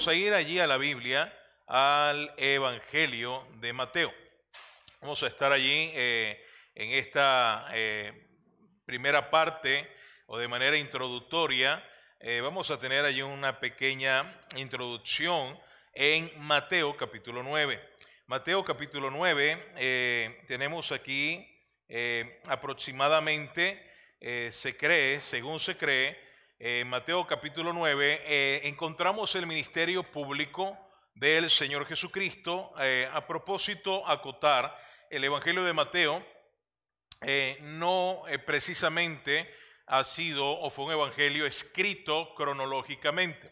vamos a ir allí a la Biblia, al Evangelio de Mateo. Vamos a estar allí eh, en esta eh, primera parte o de manera introductoria. Eh, vamos a tener allí una pequeña introducción en Mateo capítulo 9. Mateo capítulo 9, tenemos aquí aproximadamente, se cree, según se cree, en Mateo capítulo 9, encontramos el ministerio público del Señor Jesucristo. Eh, a propósito, acotar, el Evangelio de Mateo eh, no eh, precisamente ha sido o fue un evangelio escrito cronológicamente,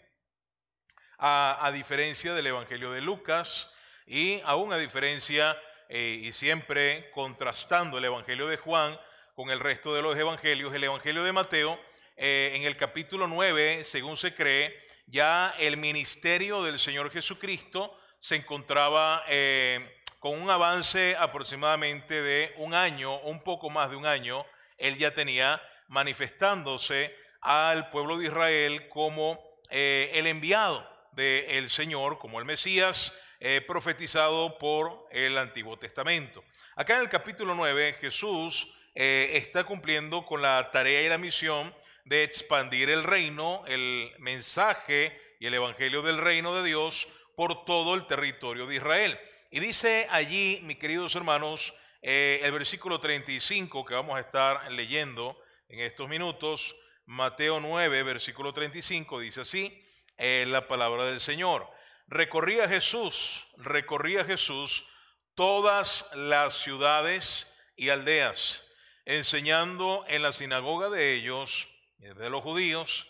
a diferencia del Evangelio de Lucas y aún a diferencia y siempre contrastando el Evangelio de Juan con el resto de los evangelios, el Evangelio de Mateo en el capítulo 9, según se cree, ya el ministerio del Señor Jesucristo se encontraba eh, con un avance aproximadamente de un año, un poco más de un año, él ya tenía manifestándose al pueblo de Israel como eh, el enviado del Señor, como el Mesías eh, profetizado por el Antiguo Testamento. Acá en el capítulo 9 Jesús está cumpliendo con la tarea y la misión de expandir el reino, el mensaje y el evangelio del reino de Dios por todo el territorio de Israel. Y dice allí, mis queridos hermanos, eh, el versículo 35 que vamos a estar leyendo en estos minutos, Mateo 9, versículo 35, dice así, la palabra del Señor. Recorría Jesús, recorría Jesús todas las ciudades y aldeas, enseñando en la sinagoga de ellos de los judíos,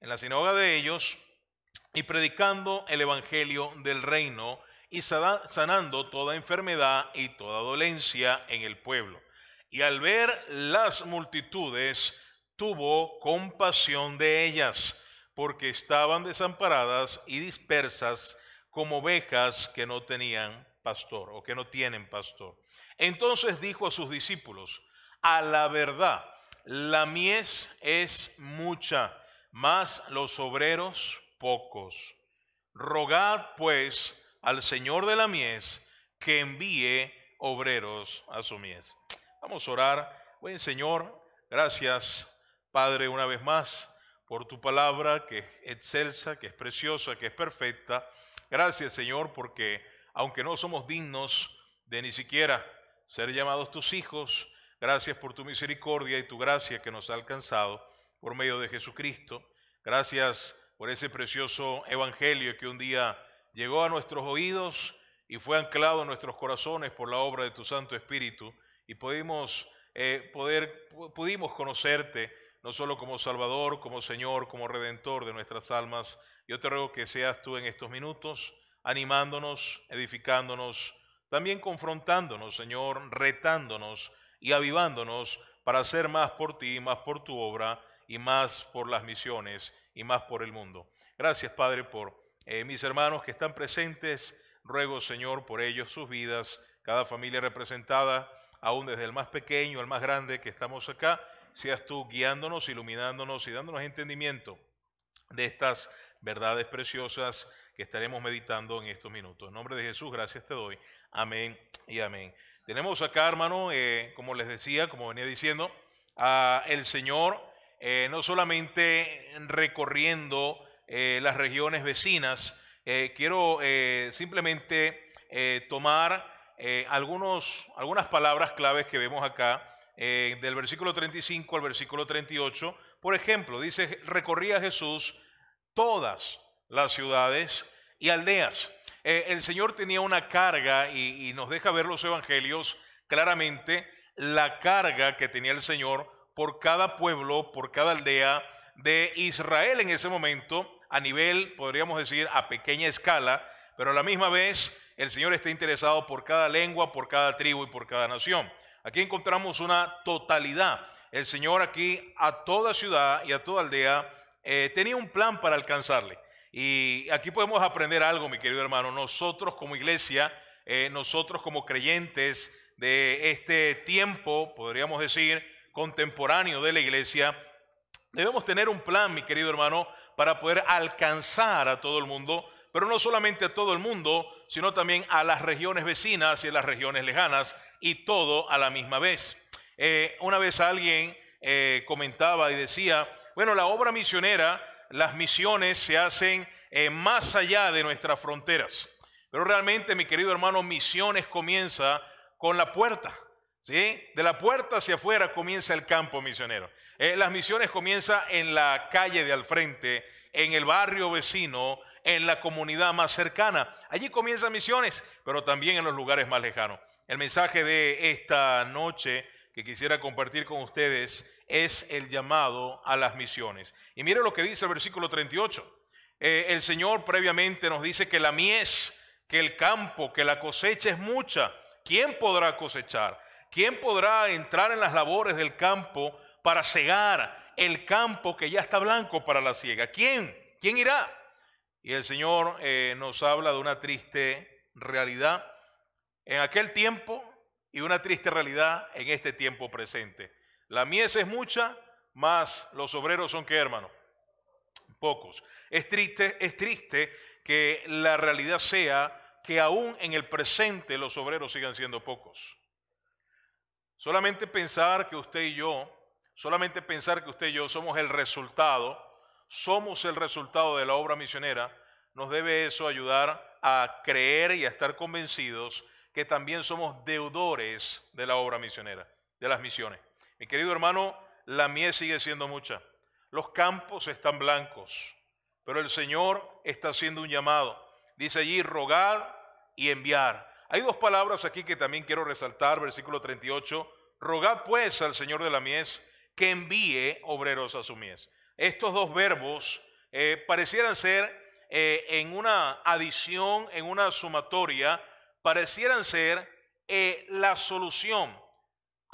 en la sinagoga de ellos, y predicando el Evangelio del reino y sanando toda enfermedad y toda dolencia en el pueblo. Y al ver las multitudes, tuvo compasión de ellas, porque estaban desamparadas y dispersas como ovejas que no tenían pastor o que no tienen pastor. Entonces dijo a sus discípulos, a la verdad, la mies es mucha, mas los obreros pocos. Rogad pues al Señor de la mies que envíe obreros a su mies. Vamos a orar. Buen Señor, gracias Padre una vez más por tu palabra que es excelsa, que es preciosa, que es perfecta. Gracias Señor porque aunque no somos dignos de ni siquiera ser llamados tus hijos, Gracias por tu misericordia y tu gracia que nos ha alcanzado por medio de Jesucristo. Gracias por ese precioso evangelio que un día llegó a nuestros oídos y fue anclado en nuestros corazones por la obra de tu Santo Espíritu y pudimos, eh, poder, pudimos conocerte no solo como Salvador, como Señor, como Redentor de nuestras almas. Yo te ruego que seas tú en estos minutos animándonos, edificándonos, también confrontándonos, Señor, retándonos y avivándonos para hacer más por ti, más por tu obra y más por las misiones y más por el mundo. Gracias, Padre, por eh, mis hermanos que están presentes. Ruego, Señor, por ellos, sus vidas, cada familia representada, aún desde el más pequeño al más grande que estamos acá, seas tú guiándonos, iluminándonos y dándonos entendimiento de estas verdades preciosas que estaremos meditando en estos minutos. En nombre de Jesús, gracias te doy. Amén y amén. Tenemos acá, hermano, eh, como les decía, como venía diciendo, a el Señor eh, no solamente recorriendo eh, las regiones vecinas, quiero simplemente tomar algunos, algunas palabras claves que vemos acá, del versículo 35 al versículo 38. Por ejemplo, dice, recorría Jesús todas las ciudades y aldeas. Eh, el Señor tenía una carga y, nos deja ver los evangelios claramente la carga que tenía el Señor por cada pueblo, por cada aldea de Israel en ese momento, a nivel, podríamos decir, a pequeña escala, pero a la misma vez el Señor está interesado por cada lengua, por cada tribu y por cada nación. Aquí encontramos una totalidad. El Señor aquí a toda ciudad y a toda aldea eh, tenía un plan para alcanzarle. Y aquí podemos aprender algo, mi querido hermano. Nosotros como iglesia, eh, nosotros como creyentes de este tiempo, podríamos decir, contemporáneo de la iglesia, debemos tener un plan, mi querido hermano, para poder alcanzar a todo el mundo, pero no solamente a todo el mundo, sino también a las regiones vecinas y a las regiones lejanas, y todo a la misma vez. Eh, una vez alguien eh, comentaba y decía, bueno, la obra misionera, las misiones se hacen eh, más allá de nuestras fronteras. Pero realmente, mi querido hermano, misiones comienza con la puerta. ¿sí? De la puerta hacia afuera comienza el campo misionero. las misiones comienzan en la calle de al frente, en el barrio vecino, en la comunidad más cercana. Allí comienzan misiones, pero también en los lugares más lejanos. El mensaje de esta noche que quisiera compartir con ustedes es el llamado a las misiones. Y mire lo que dice el versículo 38. Eh, el Señor previamente nos dice que la mies, que el campo, que la cosecha es mucha. ¿Quién podrá cosechar? ¿Quién podrá entrar en las labores del campo para cegar el campo que ya está blanco para la siega? ¿Quién? ¿Quién irá? Y el Señor eh, nos habla de una triste realidad. En aquel tiempo y una triste realidad en este tiempo presente. La mies es mucha, más los obreros son qué, hermano? Pocos. Es triste, es triste que la realidad sea que aún en el presente los obreros sigan siendo pocos. Solamente pensar que usted y yo, solamente pensar que usted y yo somos el resultado, somos el resultado de la obra misionera, nos debe eso ayudar a creer y a estar convencidos que también somos deudores de la obra misionera, de las misiones. Mi querido hermano, la miel sigue siendo mucha. Los campos están blancos, pero el Señor está haciendo un llamado. Dice allí, rogar y enviar. Hay dos palabras aquí que también quiero resaltar, versículo 38. Rogad pues al Señor de la mies que envíe obreros a su mies. Estos dos verbos eh, parecieran ser eh, en una adición, en una sumatoria, parecieran ser eh, la solución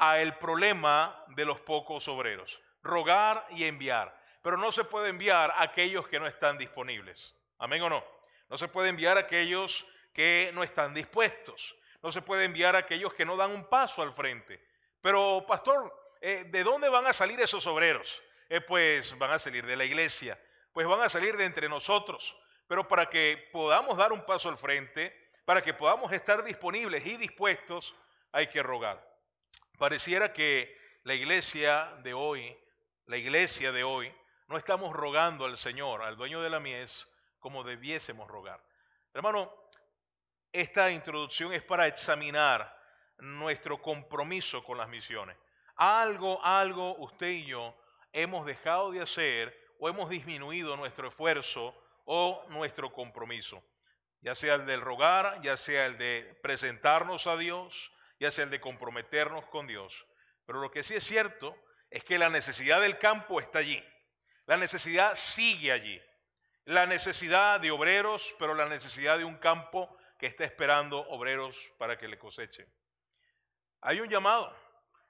al problema de los pocos obreros. Rogar y enviar. Pero no se puede enviar a aquellos que no están disponibles. Amén o no. No se puede enviar a aquellos que no están dispuestos. No se puede enviar a aquellos que no dan un paso al frente. Pero, pastor, eh, ¿de dónde van a salir esos obreros? Eh, pues van a salir de la iglesia, pues van a salir de entre nosotros. Pero para que podamos dar un paso al frente, para que podamos estar disponibles y dispuestos, hay que rogar. Pareciera que la iglesia de hoy, la iglesia de hoy, no estamos rogando al Señor, al dueño de la mies, como debiésemos rogar. Hermano, esta introducción es para examinar nuestro compromiso con las misiones. Algo, algo usted y yo hemos dejado de hacer o hemos disminuido nuestro esfuerzo o nuestro compromiso ya sea el del rogar, ya sea el de presentarnos a Dios, ya sea el de comprometernos con Dios. Pero lo que sí es cierto es que la necesidad del campo está allí. La necesidad sigue allí. La necesidad de obreros, pero la necesidad de un campo que está esperando obreros para que le cosechen. Hay un llamado,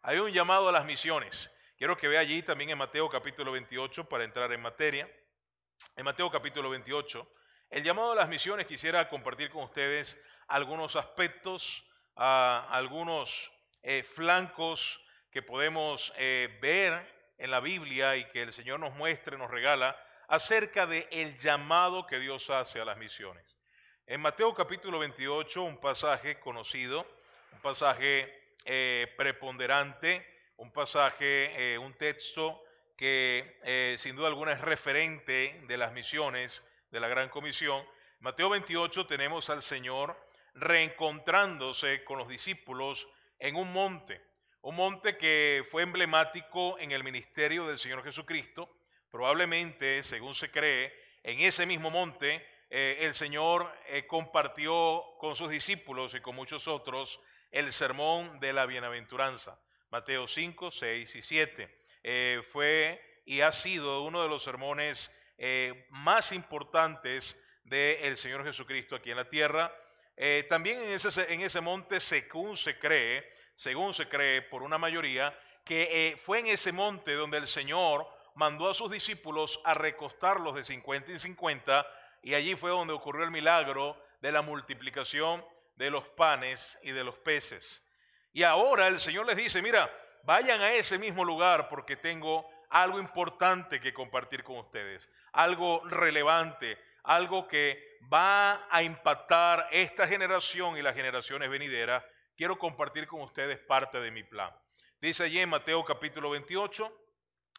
hay un llamado a las misiones. Quiero que vea allí también en Mateo capítulo 28 para entrar en materia. En Mateo capítulo 28 el llamado a las misiones quisiera compartir con ustedes algunos aspectos, algunos eh, flancos que podemos eh, ver en la Biblia y que el Señor nos muestre, nos regala acerca del el llamado que Dios hace a las misiones. En Mateo capítulo 28, un pasaje conocido, un pasaje eh, preponderante, un pasaje, un texto que sin duda alguna es referente de las misiones de la Gran Comisión, Mateo 28 tenemos al Señor reencontrándose con los discípulos en un monte, un monte que fue emblemático en el ministerio del Señor Jesucristo. Probablemente, según se cree, en ese mismo monte eh, el Señor eh, compartió con sus discípulos y con muchos otros el sermón de la bienaventuranza. Mateo 5, 6 y 7. Eh, fue y ha sido uno de los sermones más importantes del Señor Jesucristo aquí en la tierra. Eh, también en ese, monte, según se cree, según se cree por una mayoría, que eh, fue en ese monte donde el Señor mandó a sus discípulos a recostarlos de 50 en 50 y allí fue donde ocurrió el milagro de la multiplicación de los panes y de los peces. Y ahora el Señor les dice, mira, vayan a ese mismo lugar porque tengo algo importante que compartir con ustedes, algo relevante, algo que va a impactar esta generación y las generaciones venideras, quiero compartir con ustedes parte de mi plan. Dice allí en Mateo capítulo 28,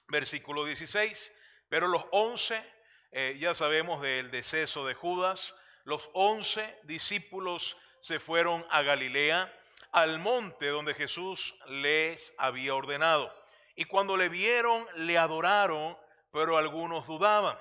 versículo 16, pero los once, eh, ya sabemos del deceso de Judas, los once discípulos se fueron a Galilea, al monte donde Jesús les había ordenado. Y cuando le vieron, le adoraron, pero algunos dudaban.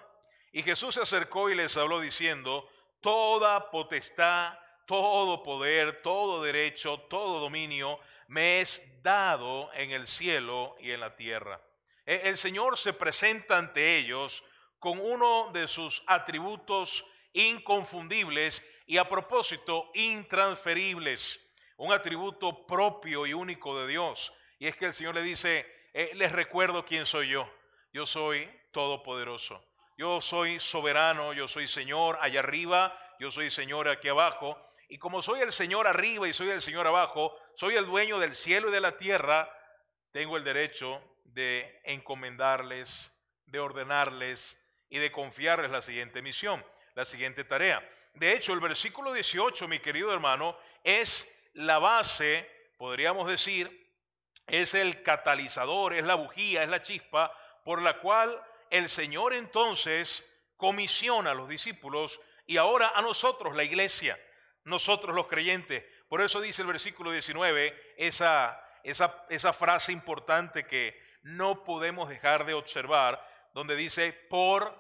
Y Jesús se acercó y les habló diciendo, toda potestad, todo poder, todo derecho, todo dominio me es dado en el cielo y en la tierra. E, el Señor se presenta ante ellos con uno de sus atributos inconfundibles y a propósito intransferibles, un atributo propio y único de Dios. Y es que el Señor le dice, eh, les recuerdo quién soy yo. Yo soy todopoderoso. Yo soy soberano, yo soy Señor allá arriba, yo soy Señor aquí abajo. Y como soy el Señor arriba y soy el Señor abajo, soy el dueño del cielo y de la tierra, tengo el derecho de encomendarles, de ordenarles y de confiarles la siguiente misión, la siguiente tarea. De hecho, el versículo 18, mi querido hermano, es la base, podríamos decir, es el catalizador, es la bujía, es la chispa por la cual el Señor entonces comisiona a los discípulos y ahora a nosotros, la iglesia, nosotros los creyentes. Por eso dice el versículo 19 esa, esa, esa frase importante que no podemos dejar de observar, donde dice, por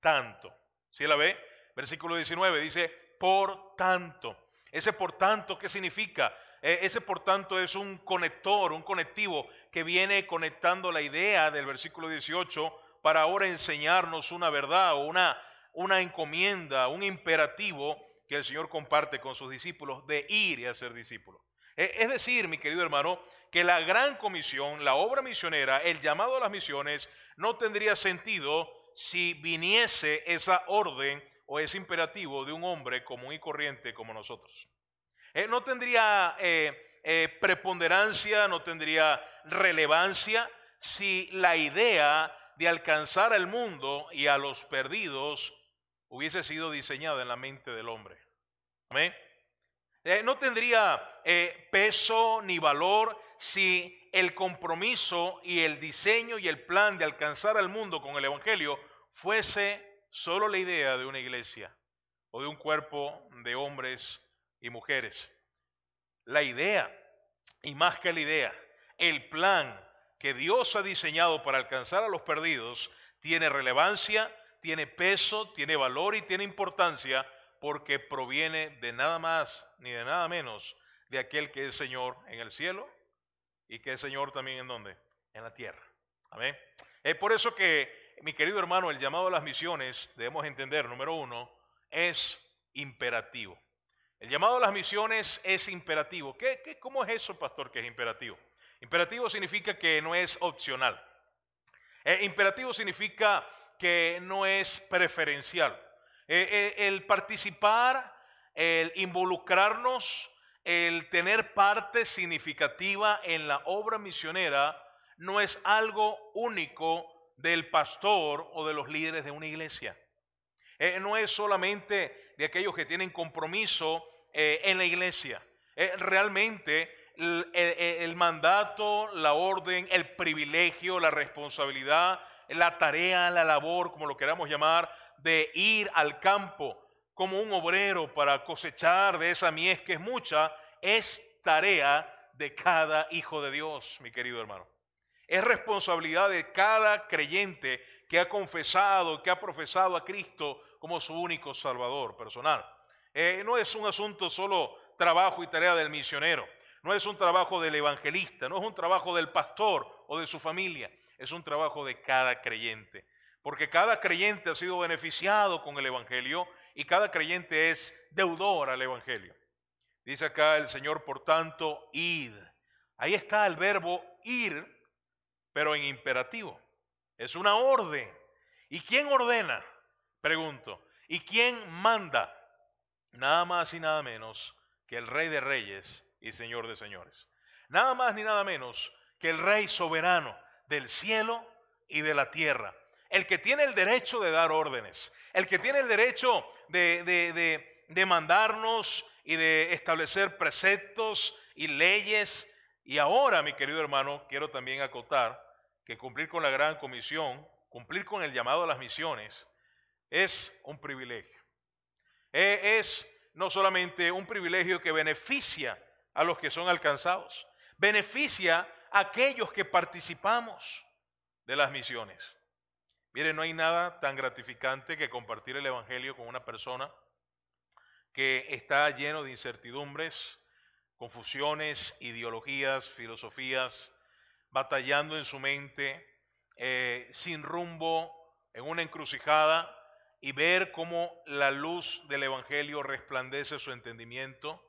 tanto. ¿Sí la ve? Versículo 19 dice, por tanto. Ese por tanto, ¿qué significa? E, ese por tanto es un conector, un conectivo que viene conectando la idea del versículo 18 para ahora enseñarnos una verdad o una, una encomienda, un imperativo que el Señor comparte con sus discípulos de ir y hacer discípulos. E, es decir, mi querido hermano, que la gran comisión, la obra misionera, el llamado a las misiones, no tendría sentido si viniese esa orden o ese imperativo de un hombre común y corriente como nosotros. Eh, no tendría eh, eh, preponderancia, no tendría relevancia si la idea de alcanzar al mundo y a los perdidos hubiese sido diseñada en la mente del hombre. Amén. no tendría peso ni valor si el compromiso y el diseño y el plan de alcanzar al mundo con el Evangelio fuese solo la idea de una iglesia o de un cuerpo de hombres y mujeres. La idea, y más que la idea, el plan que Dios ha diseñado para alcanzar a los perdidos tiene relevancia, tiene peso, tiene valor y tiene importancia porque proviene de nada más ni de nada menos de aquel que es Señor en el cielo y que es Señor también en donde? En la tierra. Amén. Es por eso que, mi querido hermano, el llamado a las misiones, debemos entender, número uno, es imperativo. El llamado a las misiones es imperativo. ¿Qué, qué, cómo es eso, pastor, que es imperativo? Imperativo significa que no es opcional. Eh, imperativo significa que no es preferencial. Eh, eh, el participar, el involucrarnos, el tener parte significativa en la obra misionera no es algo único del pastor o de los líderes de una iglesia. no es solamente de aquellos que tienen compromiso en la iglesia. Realmente el, mandato, la orden, el privilegio, la responsabilidad, la tarea, la labor, como lo queramos llamar, de ir al campo como un obrero para cosechar de esa mies que es mucha, es tarea de cada hijo de Dios, mi querido hermano. Es responsabilidad de cada creyente que ha confesado, que ha profesado a Cristo como su único Salvador personal. Eh, no es un asunto solo trabajo y tarea del misionero, no es un trabajo del evangelista, no es un trabajo del pastor o de su familia, es un trabajo de cada creyente. Porque cada creyente ha sido beneficiado con el Evangelio y cada creyente es deudor al Evangelio. Dice acá el Señor, por tanto, id. Ahí está el verbo ir, pero en imperativo. Es una orden. ¿Y quién ordena? Pregunto. ¿Y quién manda? nada más y nada menos que el Rey de Reyes y Señor de Señores. Nada más ni nada menos que el Rey soberano del cielo y de la tierra. el que tiene el derecho de dar órdenes, el que tiene el derecho de, de, de mandarnos y de establecer preceptos y leyes. Y ahora, mi querido hermano, quiero también acotar que cumplir con la gran comisión, cumplir con el llamado a las misiones, es un privilegio. E, es no solamente un privilegio que beneficia a los que son alcanzados, beneficia a aquellos que participamos de las misiones. Mire, no hay nada tan gratificante que compartir el Evangelio con una persona que está lleno de incertidumbres, confusiones, ideologías, filosofías, batallando en su mente, eh, sin rumbo, en una encrucijada, y ver cómo la luz del Evangelio resplandece su entendimiento,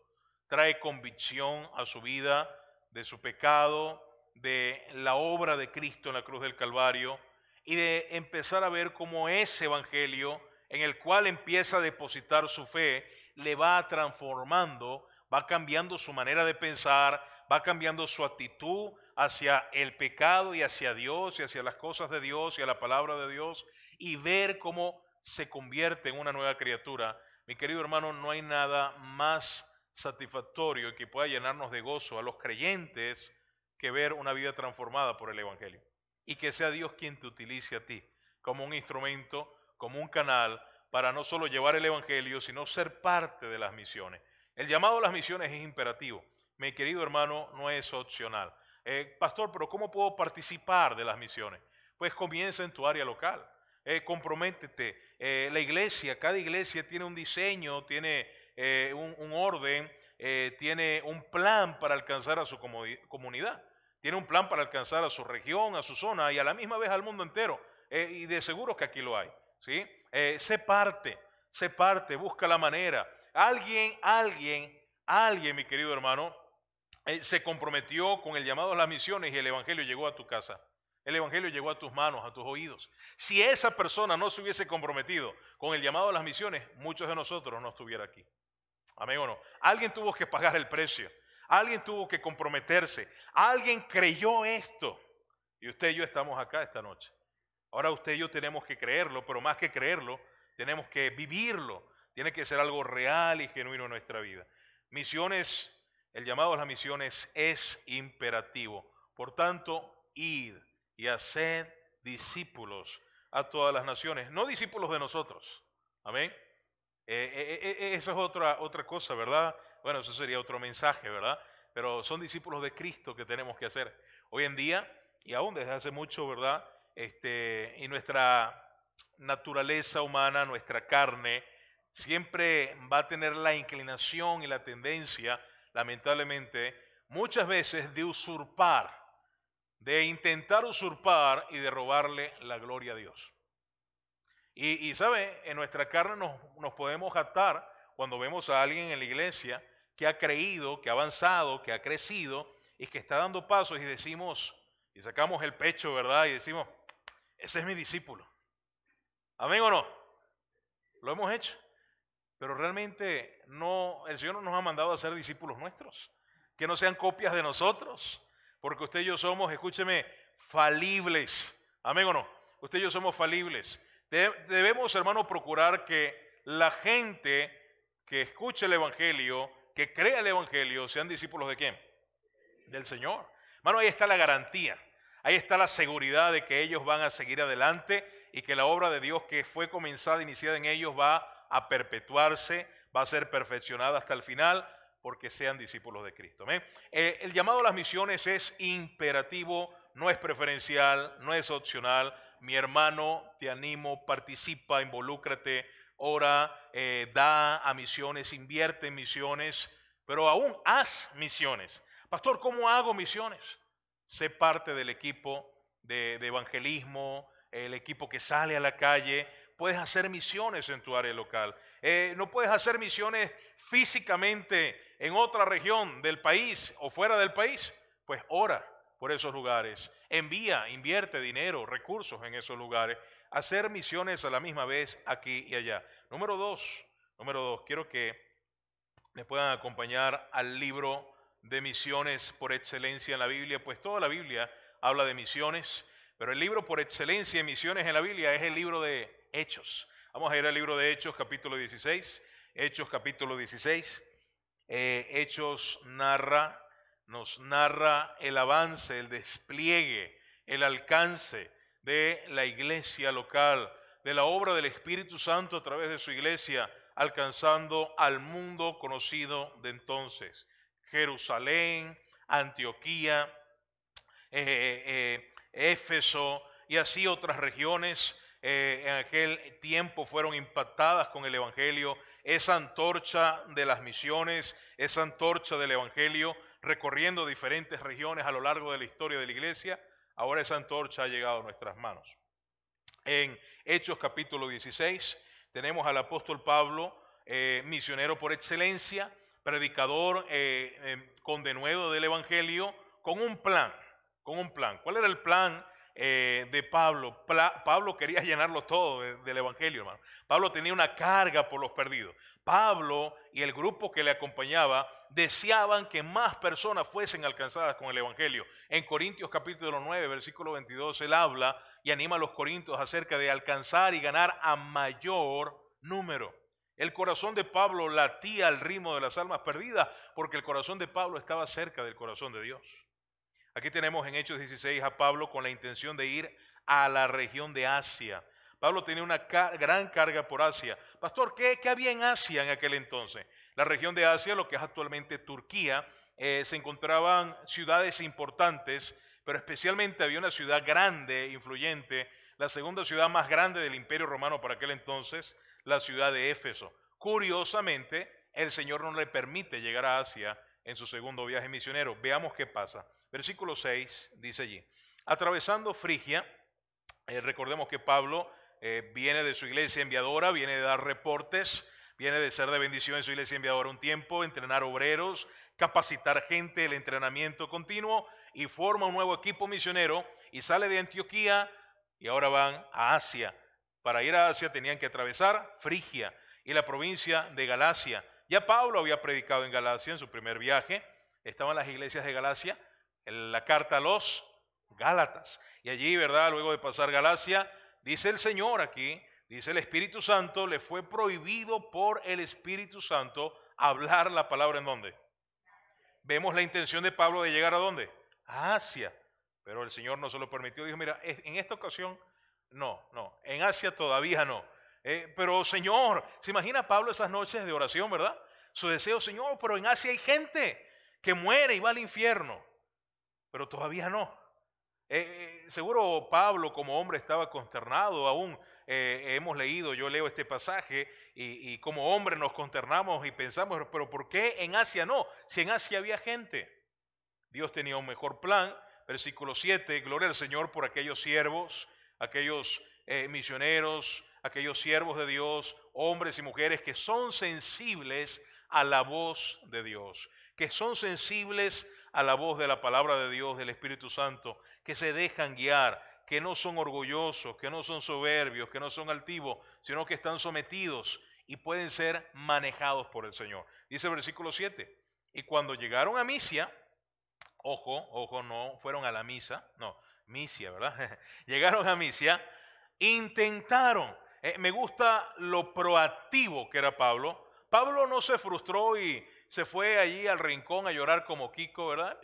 trae convicción a su vida de su pecado, de la obra de Cristo en la cruz del Calvario, y de empezar a ver cómo ese Evangelio, en el cual empieza a depositar su fe, le va transformando, va cambiando su manera de pensar, va cambiando su actitud hacia el pecado y hacia Dios y hacia las cosas de Dios y a la palabra de Dios y ver cómo se convierte en una nueva criatura, mi querido hermano, no hay nada más satisfactorio y que pueda llenarnos de gozo a los creyentes que ver una vida transformada por el Evangelio. Y que sea Dios quien te utilice a ti como un instrumento, como un canal, para no solo llevar el Evangelio, sino ser parte de las misiones. El llamado a las misiones es imperativo. Mi querido hermano, no es opcional. Eh, pastor, pero ¿cómo puedo participar de las misiones? Pues comienza en tu área local. Eh, comprométete. Eh, la iglesia, cada iglesia tiene un diseño, tiene eh, un, orden, tiene un plan para alcanzar a su comunidad, tiene un plan para alcanzar a su región, a su zona y a la misma vez al mundo entero. y de seguro que aquí lo hay. ¿sí? sé parte, sé parte, busca la manera. Alguien, alguien, alguien, mi querido hermano, se comprometió con el llamado a las misiones y el Evangelio llegó a tu casa. El Evangelio llegó a tus manos, a tus oídos. Si esa persona no se hubiese comprometido con el llamado a las misiones, muchos de nosotros no estuviera aquí. Amén o no. Alguien tuvo que pagar el precio. Alguien tuvo que comprometerse. Alguien creyó esto. Y usted y yo estamos acá esta noche. Ahora usted y yo tenemos que creerlo, pero más que creerlo, tenemos que vivirlo. Tiene que ser algo real y genuino en nuestra vida. Misiones, el llamado a las misiones es imperativo. Por tanto, id y hacer discípulos a todas las naciones, no discípulos de nosotros. Amén. Eh, eh, eh, esa es otra, otra cosa, ¿verdad? Bueno, eso sería otro mensaje, ¿verdad? Pero son discípulos de Cristo que tenemos que hacer. Hoy en día, y aún desde hace mucho, ¿verdad? Este, y nuestra naturaleza humana, nuestra carne, siempre va a tener la inclinación y la tendencia, lamentablemente, muchas veces de usurpar de intentar usurpar y de robarle la gloria a Dios. Y, sabe, en nuestra carne nos, podemos jactar cuando vemos a alguien en la iglesia que ha creído, que ha avanzado, que ha crecido y que está dando pasos y decimos, y sacamos el pecho, ¿verdad? Y decimos, ese es mi discípulo. Amén o no? Lo hemos hecho. Pero realmente no, el Señor no nos ha mandado a ser discípulos nuestros, que no sean copias de nosotros, porque usted y yo somos, escúcheme, falibles. Amén o no. Usted y yo somos falibles. Debemos, hermano, procurar que la gente que escuche el Evangelio, que crea el Evangelio, sean discípulos de quién? Del Señor. Hermano, ahí está la garantía. Ahí está la seguridad de que ellos van a seguir adelante y que la obra de Dios que fue comenzada, iniciada en ellos, va a perpetuarse, va a ser perfeccionada hasta el final porque sean discípulos de Cristo. Eh, el llamado a las misiones es imperativo, no es preferencial, no es opcional. Mi hermano, te animo, participa, involúcrate, ora, eh, da a misiones, invierte en misiones, pero aún haz misiones. Pastor, ¿cómo hago misiones? Sé parte del equipo de, evangelismo, el equipo que sale a la calle, puedes hacer misiones en tu área local. Eh, no puedes hacer misiones físicamente en otra región del país o fuera del país, pues ora por esos lugares, envía, invierte dinero, recursos en esos lugares, hacer misiones a la misma vez aquí y allá. Número dos, número dos, quiero que me puedan acompañar al libro de misiones por excelencia en la Biblia, pues toda la Biblia habla de misiones, Pero el libro por excelencia en misiones en la Biblia es el libro de Hechos. Vamos a ir al libro de Hechos, capítulo 16. Hechos, capítulo 16. Eh, Hechos narra, nos narra el avance, el despliegue, el alcance de la iglesia local, de la obra del Espíritu Santo a través de su iglesia, alcanzando al mundo conocido de entonces. Jerusalén, Antioquía, eh, eh, eh, Éfeso y así otras regiones en aquel tiempo fueron impactadas con el Evangelio. Esa antorcha de las misiones, esa antorcha del Evangelio, recorriendo diferentes regiones a lo largo de la historia de la iglesia, ahora esa antorcha ha llegado a nuestras manos. En Hechos capítulo 16 tenemos al apóstol Pablo, misionero por excelencia, predicador eh, eh, con denuedo del Evangelio, con un plan, con un plan. ¿Cuál era el plan eh, de Pablo? Pablo quería llenarlo todo del Evangelio, hermano. Pablo tenía una carga por los perdidos. Pablo y el grupo que le acompañaba deseaban que más personas fuesen alcanzadas con el Evangelio. En Corintios capítulo 9, versículo 22, él habla y anima a los corintios acerca de alcanzar y ganar a mayor número. El corazón de Pablo latía al ritmo de las almas perdidas porque el corazón de Pablo estaba cerca del corazón de Dios. Aquí tenemos en Hechos 16 a Pablo con la intención de ir a la región de Asia. Pablo tenía una gran carga por Asia. Pastor, ¿qué, había en Asia en aquel entonces? La región de Asia, lo que es actualmente Turquía, eh, se encontraban ciudades importantes, pero especialmente había una ciudad grande, influyente, la segunda ciudad más grande del imperio romano para aquel entonces, la ciudad de Éfeso. Curiosamente, el Señor no le permite llegar a Asia en su segundo viaje misionero. Veamos qué pasa. Versículo 6 dice allí, atravesando Frigia, eh, recordemos que Pablo eh, viene de su iglesia enviadora, viene de dar reportes, viene de ser de bendición en su iglesia enviadora un tiempo, entrenar obreros, capacitar gente, el entrenamiento continuo, y forma un nuevo equipo misionero y sale de Antioquía y ahora van a Asia. Para ir a Asia tenían que atravesar Frigia y la provincia de Galacia. Ya Pablo había predicado en Galacia en su primer viaje. Estaban las iglesias de Galacia, en la carta a los Gálatas. Y allí, ¿verdad? Luego de pasar Galacia, dice el Señor aquí, dice el Espíritu Santo, le fue prohibido por el Espíritu Santo hablar la palabra en dónde. Vemos la intención de Pablo de llegar a dónde? A Asia. Pero el Señor no se lo permitió. Dijo, mira, en esta ocasión no, no. En Asia todavía no. Eh, pero Señor, ¿se imagina Pablo esas noches de oración, verdad? Su deseo, Señor, pero en Asia hay gente que muere y va al infierno. Pero todavía no. Eh, eh, seguro Pablo como hombre estaba consternado aún. hemos leído, yo leo este pasaje y, como hombre nos consternamos y pensamos, pero ¿por qué en Asia no? Si en Asia había gente. Dios tenía un mejor plan. Versículo 7, gloria al Señor por aquellos siervos aquellos eh, misioneros, aquellos siervos de Dios, hombres y mujeres que son sensibles a la voz de Dios, que son sensibles a la voz de la palabra de Dios, del Espíritu Santo, que se dejan guiar, que no son orgullosos, que no son soberbios, que no son altivos, sino que están sometidos y pueden ser manejados por el Señor. Dice el versículo 7, y cuando llegaron a Misia, ojo, ojo, no fueron a la misa, no, Misia, ¿verdad? Llegaron a Misia, intentaron. Eh, me gusta lo proactivo que era Pablo. Pablo no se frustró y se fue allí al rincón a llorar como Kiko, ¿verdad?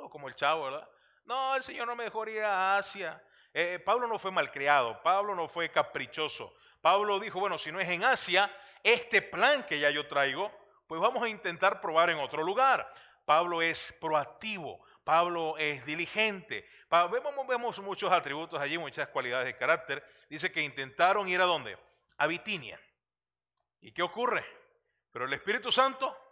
O como el chavo, ¿verdad? No, el Señor no me dejó ir a Asia. Eh, Pablo no fue malcriado, Pablo no fue caprichoso. Pablo dijo, bueno, si no es en Asia, este plan que ya yo traigo, pues vamos a intentar probar en otro lugar. Pablo es proactivo. Pablo es diligente. Vemos, vemos, muchos atributos allí, muchas cualidades de carácter. Dice que intentaron ir a dónde? A Bitinia. ¿Y qué ocurre? Pero el Espíritu Santo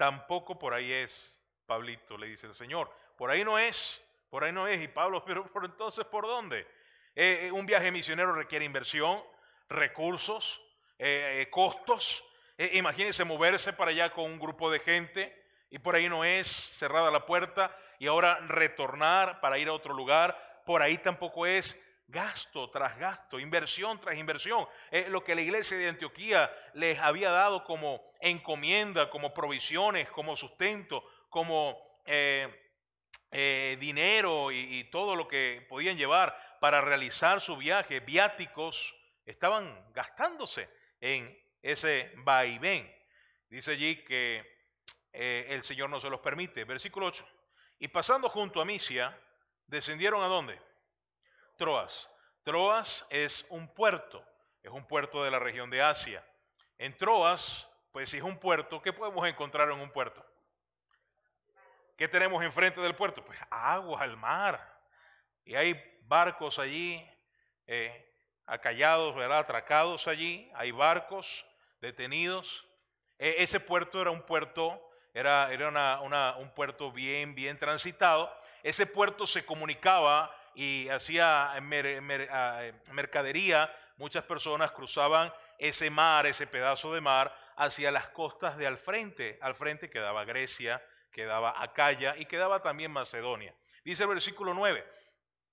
tampoco por ahí es, Pablito, le dice el Señor. Por ahí no es, por ahí no es. Y Pablo, pero por entonces, ¿por dónde? Eh, eh, un viaje misionero requiere inversión, recursos, eh, costos. imagínense moverse para allá con un grupo de gente y por ahí no es cerrada la puerta y ahora retornar para ir a otro lugar, por ahí tampoco es gasto tras gasto, inversión tras inversión. Es lo que la iglesia de Antioquía les había dado como encomienda, como provisiones, como sustento, como, eh, eh, dinero y, todo lo que podían llevar para realizar su viaje, viáticos, estaban gastándose en ese vaivén. Dice allí que eh, el Señor no se los permite. Versículo 8. Y pasando junto a Misia, descendieron a dónde? Troas. Troas es un puerto, es un puerto de la región de Asia. En Troas, pues si es un puerto, ¿qué podemos encontrar en un puerto? ¿Qué tenemos enfrente del puerto? Pues agua, al mar. Y hay barcos allí, eh, acallados, ¿verdad? Atracados allí. Hay barcos detenidos. E, ese puerto era un puerto, era, era un puerto bien, bien transitado. Ese puerto se comunicaba y hacía ah, mercadería. Muchas personas cruzaban ese mar, ese pedazo de mar, hacia las costas de al frente. Al frente quedaba Grecia, quedaba Acaya y quedaba también Macedonia. Dice el versículo 9.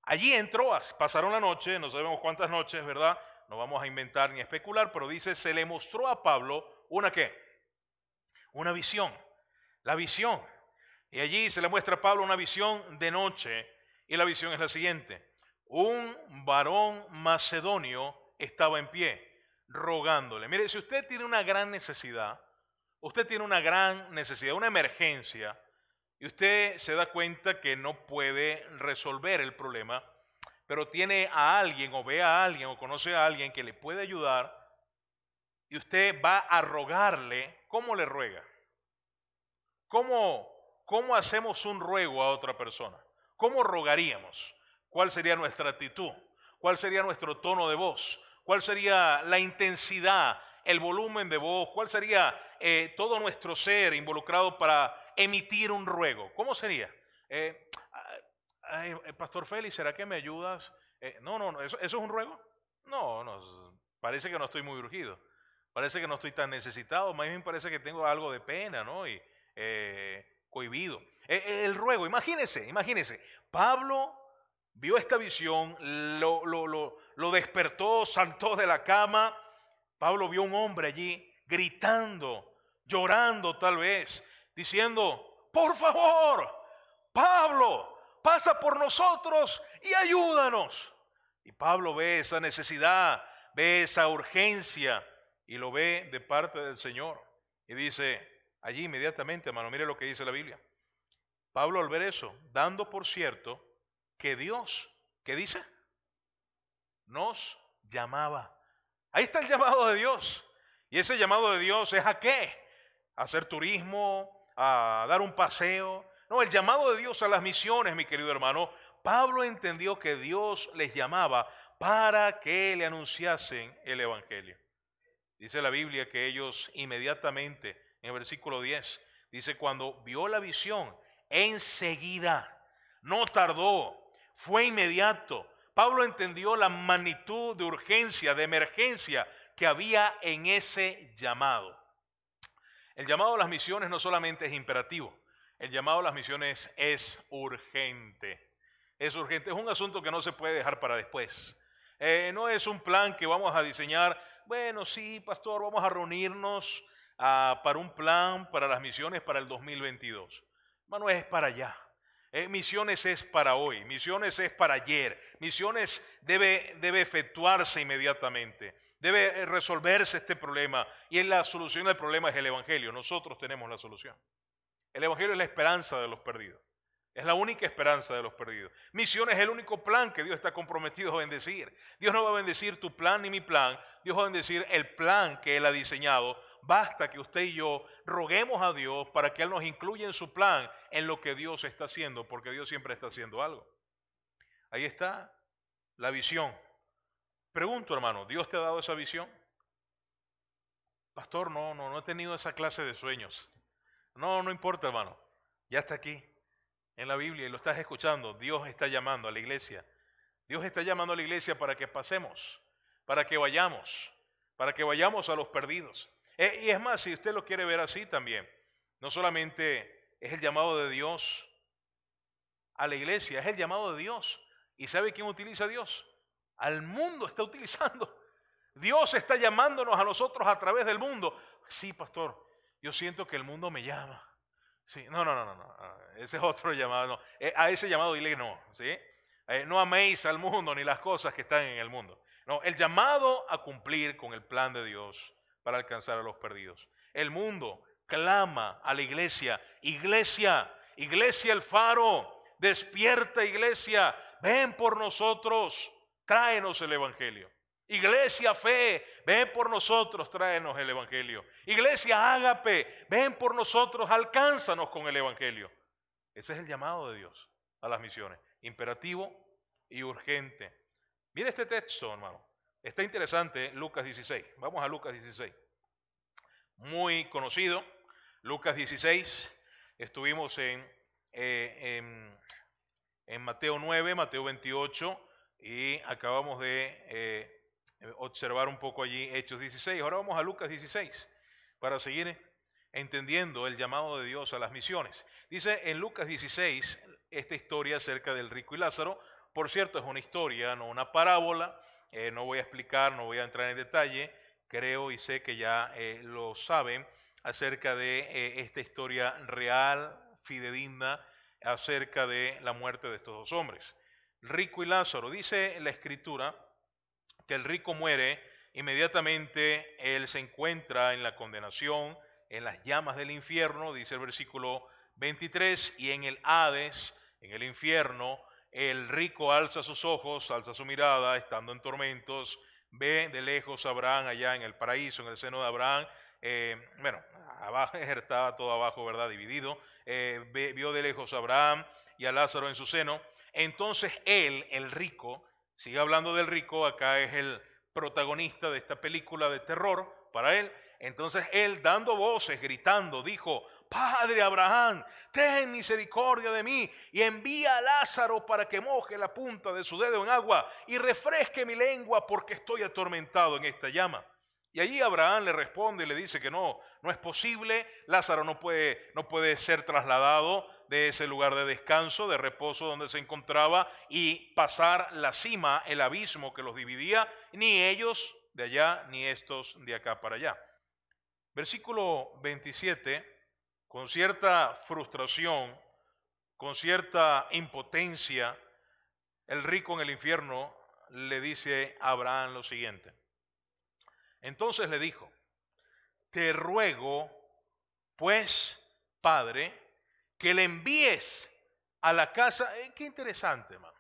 Allí entró, pasaron la noche, no sabemos cuántas noches, ¿verdad? No vamos a inventar ni especular, pero dice, se le mostró a Pablo una qué? Una visión. La visión. Y allí se le muestra a Pablo una visión de noche. Y la visión es la siguiente. Un varón macedonio estaba en pie, rogándole. Mire, si usted tiene una gran necesidad, usted tiene una gran necesidad, una emergencia, y usted se da cuenta que no puede resolver el problema, pero tiene a alguien o ve a alguien o conoce a alguien que le puede ayudar, y usted va a rogarle, ¿cómo le ruega? ¿Cómo, cómo hacemos un ruego a otra persona? ¿Cómo rogaríamos? ¿Cuál sería nuestra actitud? ¿Cuál sería nuestro tono de voz? ¿Cuál sería la intensidad el volumen de voz, cuál sería eh, todo nuestro ser involucrado para emitir un ruego. ¿Cómo sería? Eh, Pastor Félix, ¿será que me ayudas? Eh, no, no, no, ¿eso, es un ruego? No, no, parece que no estoy muy urgido. Parece que no estoy tan necesitado, más bien parece que tengo algo de pena, ¿no? Y cohibido. el ruego, imagínese, imagínese. Pablo vio esta visión, lo, lo, lo, lo despertó, saltó de la cama Pablo vio un hombre allí gritando, llorando tal vez, diciendo, por favor, Pablo, pasa por nosotros y ayúdanos. Y Pablo ve esa necesidad, ve esa urgencia y lo ve de parte del Señor. Y dice, allí inmediatamente, hermano, mire lo que dice la Biblia. Pablo al ver eso, dando por cierto que Dios, ¿qué dice? Nos llamaba. Ahí está el llamado de Dios. Y ese llamado de Dios es a qué? A hacer turismo, a dar un paseo. No, el llamado de Dios a las misiones, mi querido hermano. Pablo entendió que Dios les llamaba para que le anunciasen el Evangelio. Dice la Biblia que ellos inmediatamente, en el versículo 10, dice, cuando vio la visión, enseguida, no tardó, fue inmediato, Pablo entendió la magnitud de urgencia, de emergencia que había en ese llamado. El llamado a las misiones no solamente es imperativo, el llamado a las misiones es urgente. Es urgente, es un asunto que no se puede dejar para después. Eh, no es un plan que vamos a diseñar, bueno, sí, pastor, vamos a reunirnos ah, para un plan para las misiones para el 2022. Bueno, es para allá. Eh, misiones es para hoy, misiones es para ayer, misiones debe, debe efectuarse inmediatamente, debe eh, resolverse este problema y la solución del problema es el Evangelio, nosotros tenemos la solución. El Evangelio es la esperanza de los perdidos, es la única esperanza de los perdidos. Misión es el único plan que Dios está comprometido a bendecir. Dios no va a bendecir tu plan ni mi plan, Dios va a bendecir el plan que Él ha diseñado Basta que usted y yo roguemos a Dios para que Él nos incluya en su plan, en lo que Dios está haciendo, porque Dios siempre está haciendo algo. Ahí está la visión. Pregunto, hermano, ¿Dios te ha dado esa visión? Pastor, no, no, no he tenido esa clase de sueños. No, no importa, hermano. Ya está aquí, en la Biblia, y lo estás escuchando. Dios está llamando a la iglesia. Dios está llamando a la iglesia para que pasemos, para que vayamos, para que vayamos a los perdidos. Eh, y es más, si usted lo quiere ver así también, no solamente es el llamado de Dios a la iglesia, es el llamado de Dios. ¿Y sabe quién utiliza a Dios? Al mundo está utilizando. Dios está llamándonos a nosotros a través del mundo. Sí, pastor, yo siento que el mundo me llama. Sí, no, no, no, no, no. Ese es otro llamado. No. Eh, a ese llamado dile no, ¿sí? Eh, no améis al mundo ni las cosas que están en el mundo. No, el llamado a cumplir con el plan de Dios para alcanzar a los perdidos. El mundo clama a la iglesia, iglesia, iglesia el faro, despierta iglesia, ven por nosotros, tráenos el Evangelio. Iglesia fe, ven por nosotros, tráenos el Evangelio. Iglesia ágape, ven por nosotros, alcánzanos con el Evangelio. Ese es el llamado de Dios a las misiones, imperativo y urgente. Mire este texto, hermano. Está interesante, Lucas 16. Vamos a Lucas 16. Muy conocido, Lucas 16. Estuvimos en, eh, en, en Mateo 9, Mateo 28 y acabamos de eh, observar un poco allí Hechos 16. Ahora vamos a Lucas 16 para seguir entendiendo el llamado de Dios a las misiones. Dice en Lucas 16 esta historia acerca del rico y Lázaro. Por cierto, es una historia, no una parábola. Eh, no voy a explicar, no voy a entrar en detalle. Creo y sé que ya eh, lo saben acerca de esta historia real, fidedigna, acerca de la muerte de estos dos hombres rico y Lázaro. Dice la escritura que el rico muere, inmediatamente él se encuentra en la condenación, en las llamas del infierno, dice el versículo 23, y en el Hades, en el infierno, el rico alza sus ojos, alza su mirada, estando en tormentos, ve de lejos a Abraham allá en el paraíso, en el seno de Abraham, eh, bueno, abajo estaba todo abajo, ¿verdad? Dividido, eh, vio de lejos a Abraham y a Lázaro en su seno, entonces él, el rico, sigue hablando del rico, acá es el protagonista de esta película de terror para él. Entonces él, dando voces, gritando, dijo, Padre Abraham, ten misericordia de mí y envía a Lázaro para que moje la punta de su dedo en agua y refresque mi lengua porque estoy atormentado en esta llama. Y allí Abraham le responde y le dice que no, no es posible, Lázaro no puede, no puede ser trasladado de ese lugar de descanso, de reposo donde se encontraba y pasar la cima, el abismo que los dividía, ni ellos de allá, ni estos de acá para allá. Versículo 27, con cierta frustración, con cierta impotencia, el rico en el infierno le dice a Abraham lo siguiente. Entonces le dijo, te ruego, pues, Padre, que le envíes a la casa. Eh, qué interesante, hermano.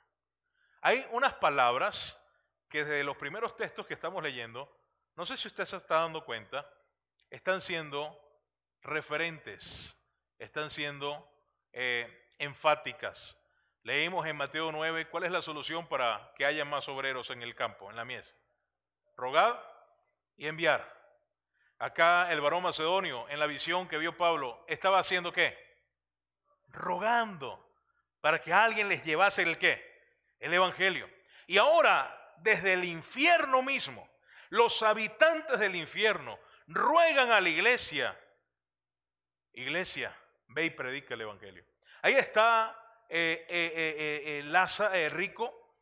Hay unas palabras que desde los primeros textos que estamos leyendo, no sé si usted se está dando cuenta, están siendo referentes, están siendo eh, enfáticas. Leímos en Mateo 9, ¿cuál es la solución para que haya más obreros en el campo, en la mies? Rogad y enviar. Acá el varón macedonio, en la visión que vio Pablo, estaba haciendo qué? rogando para que alguien les llevase el qué? El Evangelio. Y ahora, desde el infierno mismo, los habitantes del infierno ruegan a la iglesia, iglesia, ve y predica el Evangelio. Ahí está eh, eh, eh, Rico.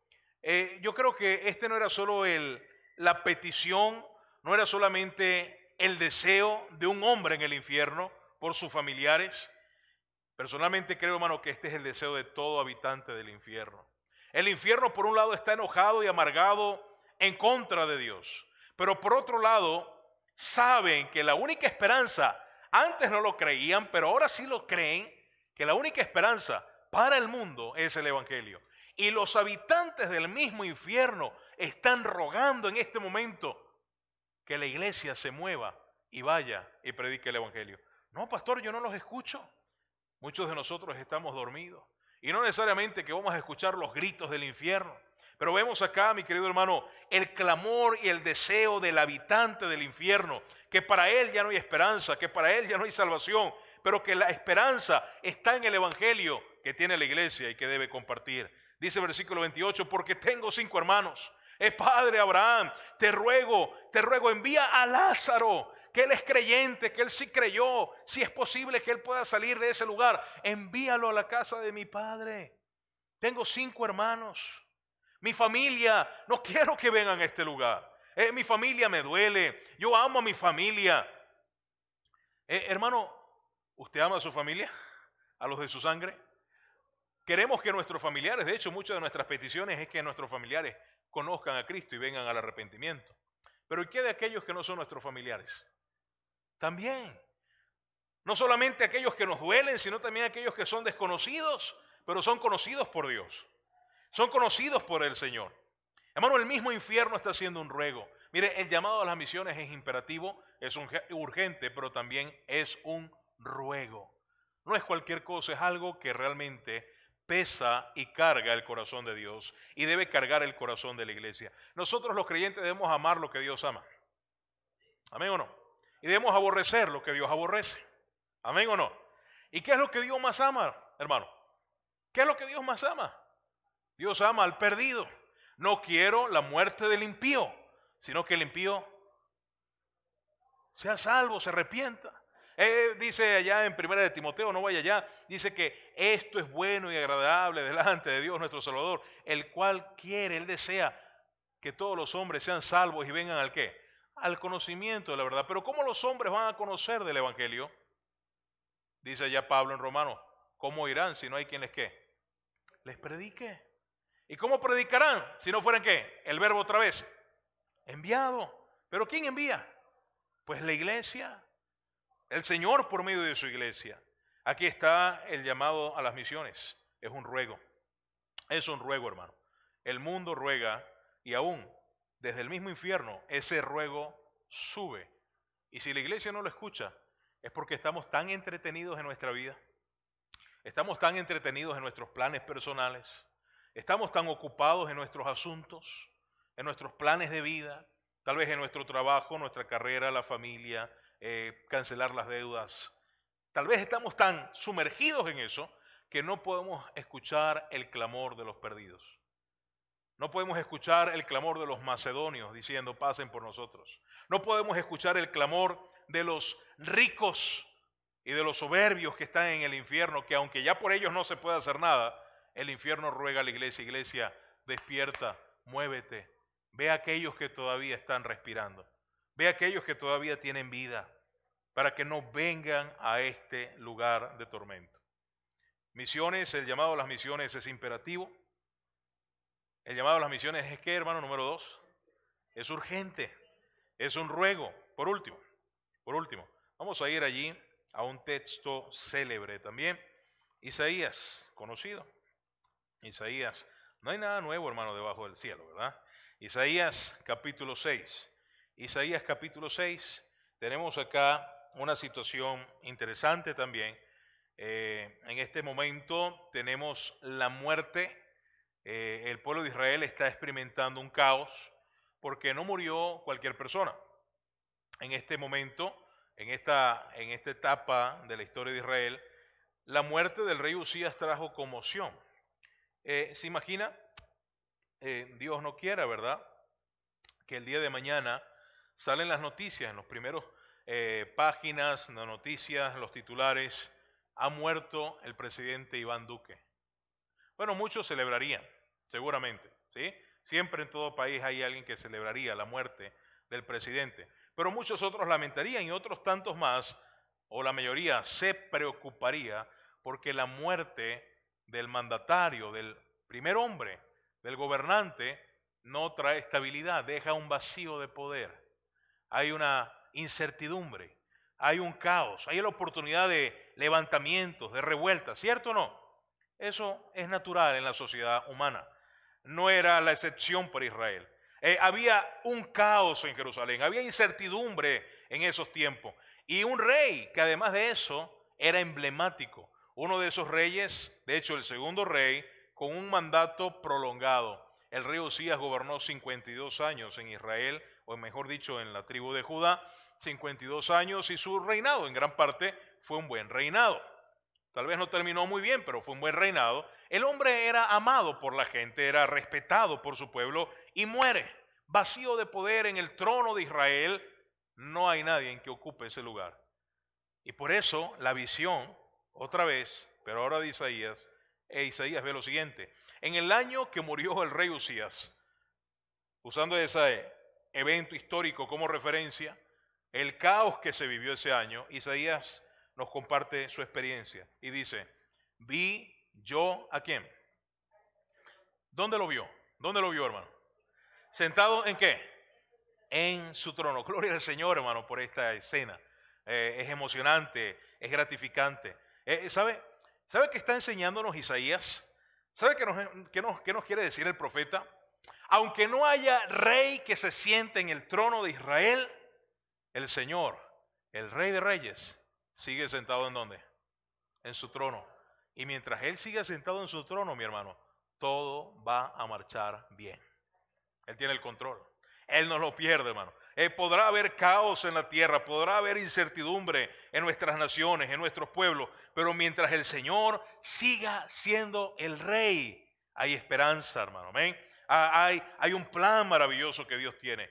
yo creo que este no era solo el, la petición, no era solamente el deseo de un hombre en el infierno por sus familiares, Personalmente creo, hermano, que este es el deseo de todo habitante del infierno. El infierno, por un lado, está enojado y amargado en contra de Dios. Pero por otro lado, saben que la única esperanza, antes no lo creían, pero ahora sí lo creen, que la única esperanza para el mundo es el Evangelio. Y los habitantes del mismo infierno están rogando en este momento que la iglesia se mueva y vaya y predique el Evangelio. No, pastor, yo no los escucho. Muchos de nosotros estamos dormidos. Y no necesariamente que vamos a escuchar los gritos del infierno. Pero vemos acá, mi querido hermano, el clamor y el deseo del habitante del infierno, que para él ya no hay esperanza, que para él ya no hay salvación, pero que la esperanza está en el Evangelio que tiene la iglesia y que debe compartir. Dice versículo 28, porque tengo cinco hermanos. Es Padre Abraham, te ruego, te ruego, envía a Lázaro que Él es creyente, que Él sí creyó, si es posible que Él pueda salir de ese lugar, envíalo a la casa de mi Padre. Tengo cinco hermanos. Mi familia, no quiero que vengan a este lugar. Eh, mi familia me duele. Yo amo a mi familia. Eh, hermano, ¿usted ama a su familia? a los de su sangre? Queremos que nuestros familiares, de hecho muchas de nuestras peticiones es que nuestros familiares conozcan a Cristo y vengan al arrepentimiento. Pero ¿y qué de aquellos que no son nuestros familiares? También. No solamente aquellos que nos duelen, sino también aquellos que son desconocidos, pero son conocidos por Dios. Son conocidos por el Señor. Hermano, el mismo infierno está haciendo un ruego. Mire, el llamado a las misiones es imperativo, es un, urgente, pero también es un ruego. No es cualquier cosa, es algo que realmente pesa y carga el corazón de Dios y debe cargar el corazón de la iglesia. Nosotros los creyentes debemos amar lo que Dios ama. Amén o no. Y debemos aborrecer lo que Dios aborrece. Amén o no. ¿Y qué es lo que Dios más ama, hermano? ¿Qué es lo que Dios más ama? Dios ama al perdido. No quiero la muerte del impío, sino que el impío sea salvo, se arrepienta. Eh, dice allá en primera de Timoteo, no vaya allá, dice que esto es bueno y agradable delante de Dios nuestro Salvador, el cual quiere, él desea que todos los hombres sean salvos y vengan al qué? Al conocimiento de la verdad. Pero ¿cómo los hombres van a conocer del Evangelio? Dice allá Pablo en Romanos, ¿cómo irán si no hay quien les qué? Les predique. ¿Y cómo predicarán si no fueran qué? El verbo otra vez. Enviado. ¿Pero quién envía? Pues la iglesia. El Señor por medio de su iglesia. Aquí está el llamado a las misiones. Es un ruego. Es un ruego, hermano. El mundo ruega y aún desde el mismo infierno ese ruego sube. Y si la iglesia no lo escucha, es porque estamos tan entretenidos en nuestra vida. Estamos tan entretenidos en nuestros planes personales. Estamos tan ocupados en nuestros asuntos, en nuestros planes de vida, tal vez en nuestro trabajo, nuestra carrera, la familia, eh, cancelar las deudas. Tal vez estamos tan sumergidos en eso que no podemos escuchar el clamor de los perdidos. No podemos escuchar el clamor de los macedonios diciendo pasen por nosotros. No podemos escuchar el clamor de los ricos y de los soberbios que están en el infierno, que aunque ya por ellos no se puede hacer nada, el infierno ruega a la iglesia, iglesia, despierta, muévete, ve a aquellos que todavía están respirando. Ve a aquellos que todavía tienen vida para que no vengan a este lugar de tormento. Misiones, el llamado a las misiones es imperativo. El llamado a las misiones es que, hermano, número dos, es urgente, es un ruego. Por último, por último, vamos a ir allí a un texto célebre también. Isaías, conocido. Isaías, no hay nada nuevo, hermano, debajo del cielo, ¿verdad? Isaías capítulo 6. Isaías capítulo 6, tenemos acá una situación interesante también. Eh, en este momento tenemos la muerte. Eh, el pueblo de Israel está experimentando un caos porque no murió cualquier persona. En este momento, en esta, en esta etapa de la historia de Israel, la muerte del rey Usías trajo conmoción. Eh, ¿Se imagina? Dios no quiera, ¿verdad? Que el día de mañana salen las noticias, en los primeros eh, páginas, las noticias, los titulares, ha muerto el presidente Iván Duque. Bueno, muchos celebrarían, seguramente, ¿sí? Siempre en todo país hay alguien que celebraría la muerte del presidente, pero muchos otros lamentarían y otros tantos más, o la mayoría, se preocuparía porque la muerte del mandatario, del primer hombre, del gobernante, no trae estabilidad, deja un vacío de poder hay una incertidumbre, hay un caos, hay la oportunidad de levantamientos, de revueltas, ¿cierto o no? Eso es natural en la sociedad humana. No era la excepción para Israel. Eh, había un caos en Jerusalén, había incertidumbre en esos tiempos. Y un rey que además de eso era emblemático. Uno de esos reyes, de hecho el segundo rey, con un mandato prolongado. El rey Usías gobernó 52 años en Israel o mejor dicho, en la tribu de Judá, 52 años y su reinado en gran parte fue un buen reinado. Tal vez no terminó muy bien, pero fue un buen reinado. El hombre era amado por la gente, era respetado por su pueblo y muere. Vacío de poder en el trono de Israel, no hay nadie en que ocupe ese lugar. Y por eso la visión, otra vez, pero ahora de Isaías, e Isaías ve lo siguiente. En el año que murió el rey Usías, usando esa evento histórico como referencia, el caos que se vivió ese año, Isaías nos comparte su experiencia y dice, vi yo a quién. ¿Dónde lo vio? ¿Dónde lo vio, hermano? ¿Sentado en qué? En su trono. Gloria al Señor, hermano, por esta escena. Eh, es emocionante, es gratificante. Eh, ¿Sabe? ¿Sabe qué está enseñándonos Isaías? ¿Sabe qué nos, qué, nos, qué nos quiere decir el profeta? Aunque no haya rey que se siente en el trono de Israel, el Señor, el rey de reyes, sigue sentado en donde? En su trono. Y mientras Él siga sentado en su trono, mi hermano, todo va a marchar bien. Él tiene el control. Él no lo pierde, hermano. Eh, podrá haber caos en la tierra, podrá haber incertidumbre en nuestras naciones, en nuestros pueblos, pero mientras el Señor siga siendo el rey, hay esperanza, hermano. Amén. Ah, hay, un plan maravilloso que Dios tiene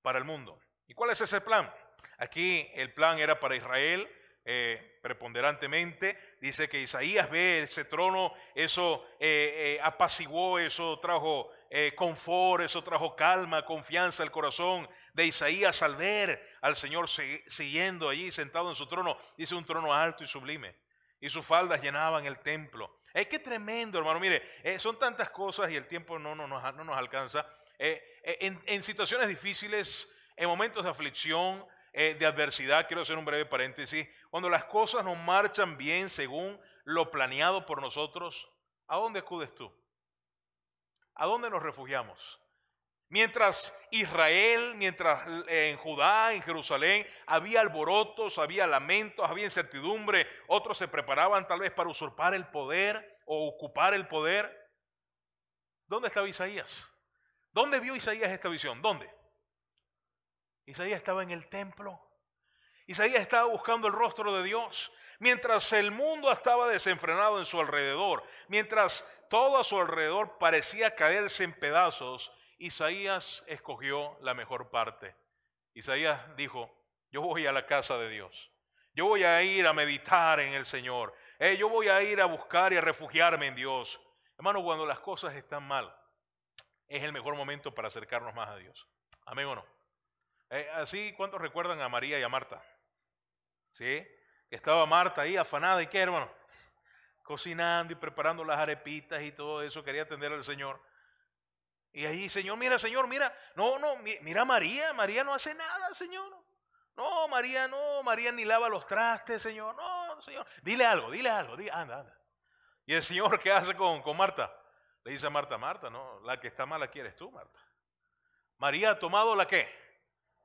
para el mundo. ¿Y cuál es ese plan? Aquí el plan era para Israel, eh, preponderantemente. Dice que Isaías ve ese trono, eso eh, apaciguó, eso trajo confort, eso trajo calma, confianza al corazón de Isaías al ver al Señor siguiendo allí sentado en su trono. Dice un trono alto y sublime. Y sus faldas llenaban el templo. Es que tremendo, hermano. Mire, son tantas cosas y el tiempo no, no, no nos alcanza. en, en situaciones difíciles, en momentos de aflicción, eh, de adversidad, quiero hacer un breve paréntesis, cuando las cosas no marchan bien según lo planeado por nosotros, ¿a dónde acudes tú? ¿A dónde nos refugiamos? Mientras Israel, mientras en Judá, en Jerusalén, había alborotos, había lamentos, había incertidumbre, otros se preparaban tal vez para usurpar el poder o ocupar el poder. ¿Dónde estaba Isaías? ¿Dónde vio Isaías esta visión? ¿Dónde? Isaías estaba en el templo. Isaías estaba buscando el rostro de Dios. Mientras el mundo estaba desenfrenado en su alrededor, mientras todo a su alrededor parecía caerse en pedazos, Isaías escogió la mejor parte. Isaías dijo, yo voy a la casa de Dios. Yo voy a ir a meditar en el Señor. Eh, yo voy a ir a buscar y a refugiarme en Dios. Hermano, cuando las cosas están mal, es el mejor momento para acercarnos más a Dios. Amén o no. Eh, así, ¿cuántos recuerdan a María y a Marta? ¿Sí? Estaba Marta ahí afanada y qué, hermano? Cocinando y preparando las arepitas y todo eso, quería atender al Señor. Y ahí, Señor, mira, Señor, mira, no, no, mira María, María no hace nada, Señor. No, María, no, María ni lava los trastes, Señor. No, Señor. Dile algo, dile algo, anda, anda. Y el Señor, ¿qué hace con, con Marta? Le dice a Marta, Marta, no, la que está mala quieres tú, Marta. María ha tomado la qué?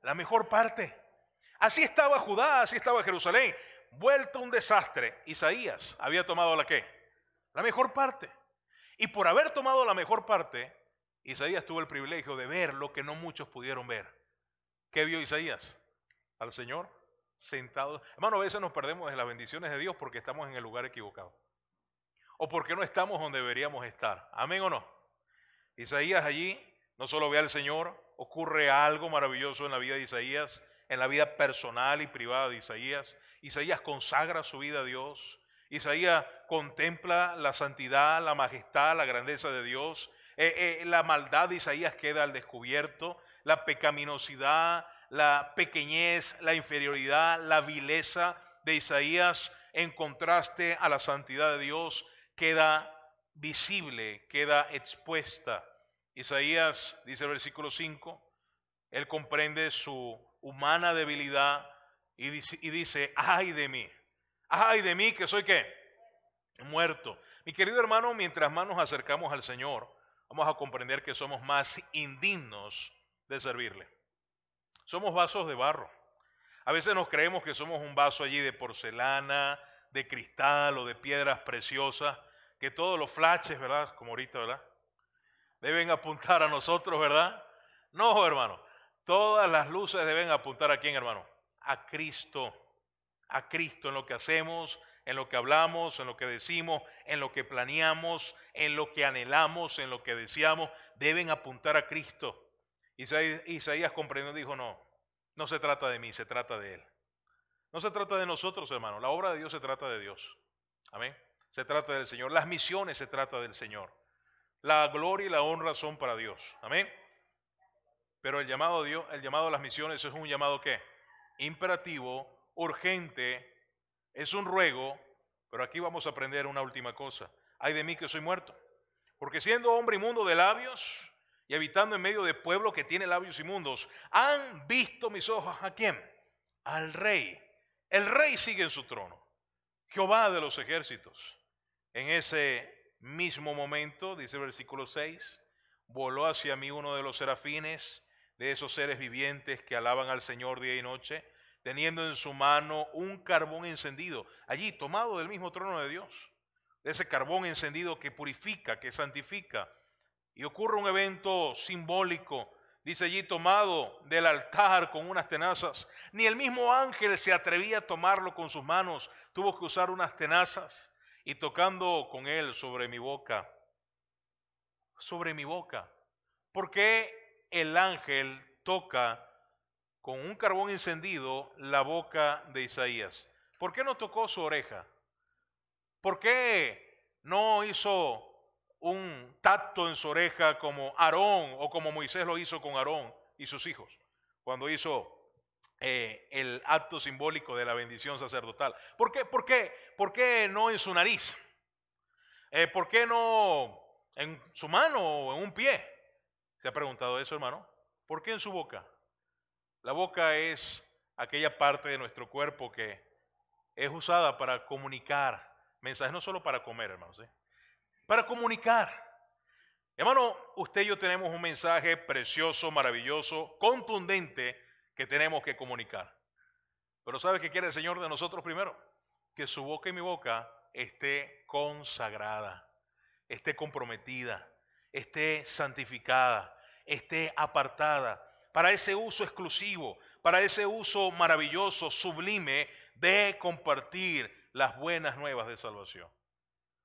la mejor parte. Así estaba Judá, así estaba Jerusalén, vuelto un desastre. Isaías había tomado la qué? La mejor parte. Y por haber tomado la mejor parte, Isaías tuvo el privilegio de ver lo que no muchos pudieron ver. ¿Qué vio Isaías? Al Señor sentado. Hermano, a veces nos perdemos de las bendiciones de Dios porque estamos en el lugar equivocado. O porque no estamos donde deberíamos estar. Amén o no. Isaías allí no solo ve al Señor, ocurre algo maravilloso en la vida de Isaías, en la vida personal y privada de Isaías. Isaías consagra su vida a Dios. Isaías contempla la santidad, la majestad, la grandeza de Dios. Eh, eh, la maldad de Isaías queda al descubierto, la pecaminosidad, la pequeñez, la inferioridad, la vileza de Isaías en contraste a la santidad de Dios queda visible, queda expuesta. Isaías dice el versículo 5, él comprende su humana debilidad y dice, ay de mí, ay de mí que soy qué, muerto. Mi querido hermano, mientras más nos acercamos al Señor, vamos a comprender que somos más indignos de servirle. Somos vasos de barro. A veces nos creemos que somos un vaso allí de porcelana, de cristal o de piedras preciosas, que todos los flashes, ¿verdad? Como ahorita, ¿verdad? deben apuntar a nosotros, ¿verdad? No, hermano. Todas las luces deben apuntar a quién, hermano? A Cristo. A Cristo en lo que hacemos, en lo que hablamos, en lo que decimos, en lo que planeamos, en lo que anhelamos, en lo que deseamos, deben apuntar a Cristo. Isaías, Isaías comprendió y dijo, no, no se trata de mí, se trata de Él. No se trata de nosotros, hermano. La obra de Dios se trata de Dios. Amén. Se trata del Señor. Las misiones se trata del Señor. La gloria y la honra son para Dios. Amén. Pero el llamado a Dios, el llamado a las misiones es un llamado que imperativo, urgente, es un ruego, Pero aquí vamos a aprender una última cosa. Hay de mí que soy muerto. Porque siendo hombre inmundo de labios y habitando en medio de pueblo que tiene labios inmundos, han visto mis ojos a quién? Al rey. El rey sigue en su trono. Jehová de los ejércitos. En ese mismo momento, dice el versículo 6, voló hacia mí uno de los serafines, de esos seres vivientes que alaban al Señor día y noche, teniendo en su mano un carbón encendido, allí tomado del mismo trono de Dios, de ese carbón encendido que purifica, que santifica. Y ocurre un evento simbólico, dice allí, tomado del altar con unas tenazas. Ni el mismo ángel se atrevía a tomarlo con sus manos, tuvo que usar unas tenazas y tocando con él sobre mi boca, sobre mi boca. ¿Por qué el ángel toca con un carbón encendido la boca de Isaías? ¿Por qué no tocó su oreja? ¿Por qué no hizo un tacto en su oreja como Aarón o como Moisés lo hizo con Aarón y sus hijos cuando hizo eh, el acto simbólico de la bendición sacerdotal? ¿Por qué, por qué, por qué no en su nariz? Eh, ¿Por qué no en su mano o en un pie? ¿Se ha preguntado eso, hermano? ¿Por qué en su boca? La boca es aquella parte de nuestro cuerpo que es usada para comunicar mensajes, no solo para comer, hermanos, para comunicar. Hermano, usted y yo tenemos un mensaje precioso, maravilloso, contundente que tenemos que comunicar. Pero ¿sabe qué quiere el Señor de nosotros primero? Que su boca y mi boca esté consagrada, esté comprometida, esté santificada, esté apartada para ese uso exclusivo, para ese uso maravilloso, sublime de compartir las buenas nuevas de salvación.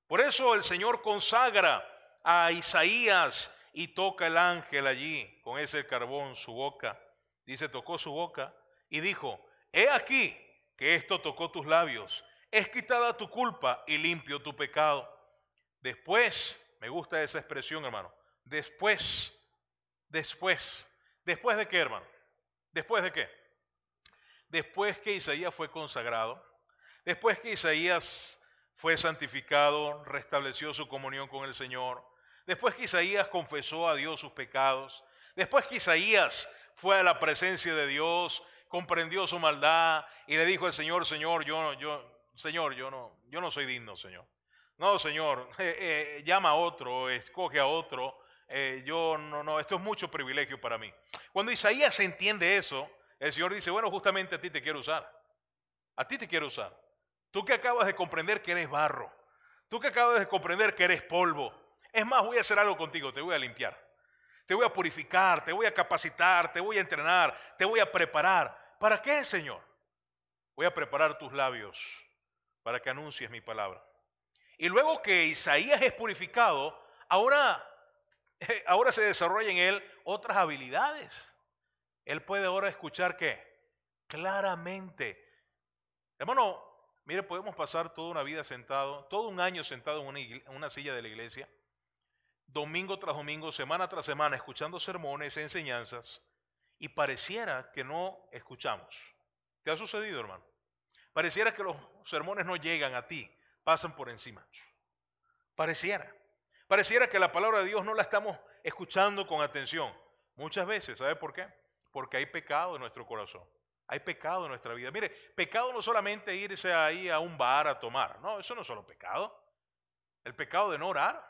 Por eso el Señor consagra a Isaías y toca el ángel allí con ese carbón su boca. Dice, tocó su boca y dijo, he aquí que esto tocó tus labios, es quitada tu culpa y limpio tu pecado. Después, me gusta esa expresión, hermano, después, después, después de qué, hermano, después de qué, después que Isaías fue consagrado, después que Isaías fue santificado, restableció su comunión con el Señor, después que Isaías confesó a Dios sus pecados, después que Isaías fue a la presencia de Dios, comprendió su maldad y le dijo al Señor, Señor, yo, yo, Señor, yo no, yo no soy digno, Señor. No, Señor, eh, eh, llama a otro, escoge a otro. Eh, yo no, no, esto es mucho privilegio para mí. Cuando Isaías entiende eso, el Señor dice, bueno, justamente a ti te quiero usar. A ti te quiero usar. Tú que acabas de comprender que eres barro. Tú que acabas de comprender que eres polvo. Es más, voy a hacer algo contigo, te voy a limpiar. Te voy a purificar, te voy a capacitar, te voy a entrenar, te voy a preparar. ¿Para qué, Señor? Voy a preparar tus labios para que anuncies mi palabra. Y luego que Isaías es purificado, ahora, ahora se desarrolla en él otras habilidades. Él puede ahora escuchar qué? Claramente. Hermano, mire, podemos pasar toda una vida sentado, todo un año sentado en una, en una silla de la iglesia, domingo tras domingo, semana tras semana, escuchando sermones, enseñanzas, y pareciera que no escuchamos. ¿Te ha sucedido, hermano? Pareciera que los sermones no llegan a ti, pasan por encima. Pareciera. Pareciera que la palabra de Dios no la estamos escuchando con atención. Muchas veces, ¿sabe por qué? Porque hay pecado en nuestro corazón. Hay pecado en nuestra vida. Mire, pecado no solamente irse ahí a un bar a tomar. No, eso no es solo pecado. El pecado de no orar.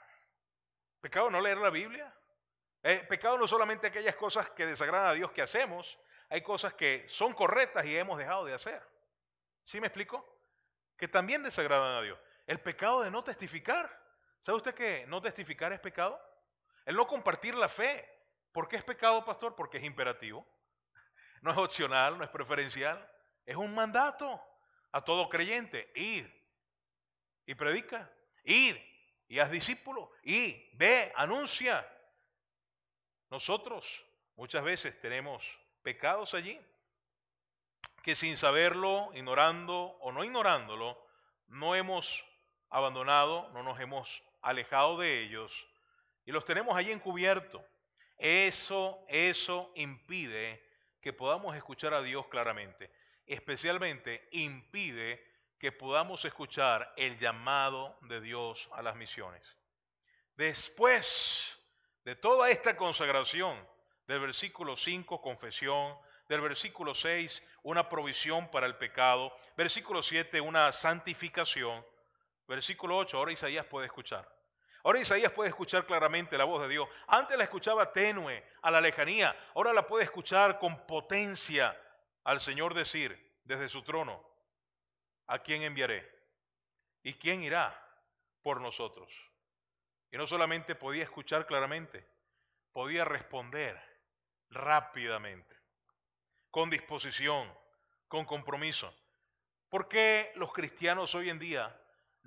Pecado de no leer la Biblia. El pecado no solamente aquellas cosas que desagradan a Dios que hacemos. Hay cosas que son correctas y hemos dejado de hacer. ¿Sí me explico? Que también desagradan a Dios. El pecado de no testificar. ¿Sabe usted que no testificar es pecado? El no compartir la fe. ¿Por qué es pecado, pastor? Porque es imperativo. No es opcional, no es preferencial. Es un mandato a todo creyente. Ir y predica. Ir y haz discípulo. Y ve, anuncia. Nosotros muchas veces tenemos pecados allí que sin saberlo, ignorando o no ignorándolo, no hemos abandonado, no nos hemos alejado de ellos y los tenemos ahí encubierto. Eso, eso impide que podamos escuchar a Dios claramente. Especialmente impide que podamos escuchar el llamado de Dios a las misiones. Después de toda esta consagración, del versículo 5, confesión, del versículo 6, una provisión para el pecado, versículo 7, una santificación, versículo 8, ahora Isaías puede escuchar. Ahora Isaías puede escuchar claramente la voz de Dios. Antes la escuchaba tenue, a la lejanía. Ahora la puede escuchar con potencia al Señor decir desde su trono, ¿a quién enviaré? ¿Y quién irá por nosotros? Y no solamente podía escuchar claramente, podía responder rápidamente, con disposición, con compromiso. ¿Por qué los cristianos hoy en día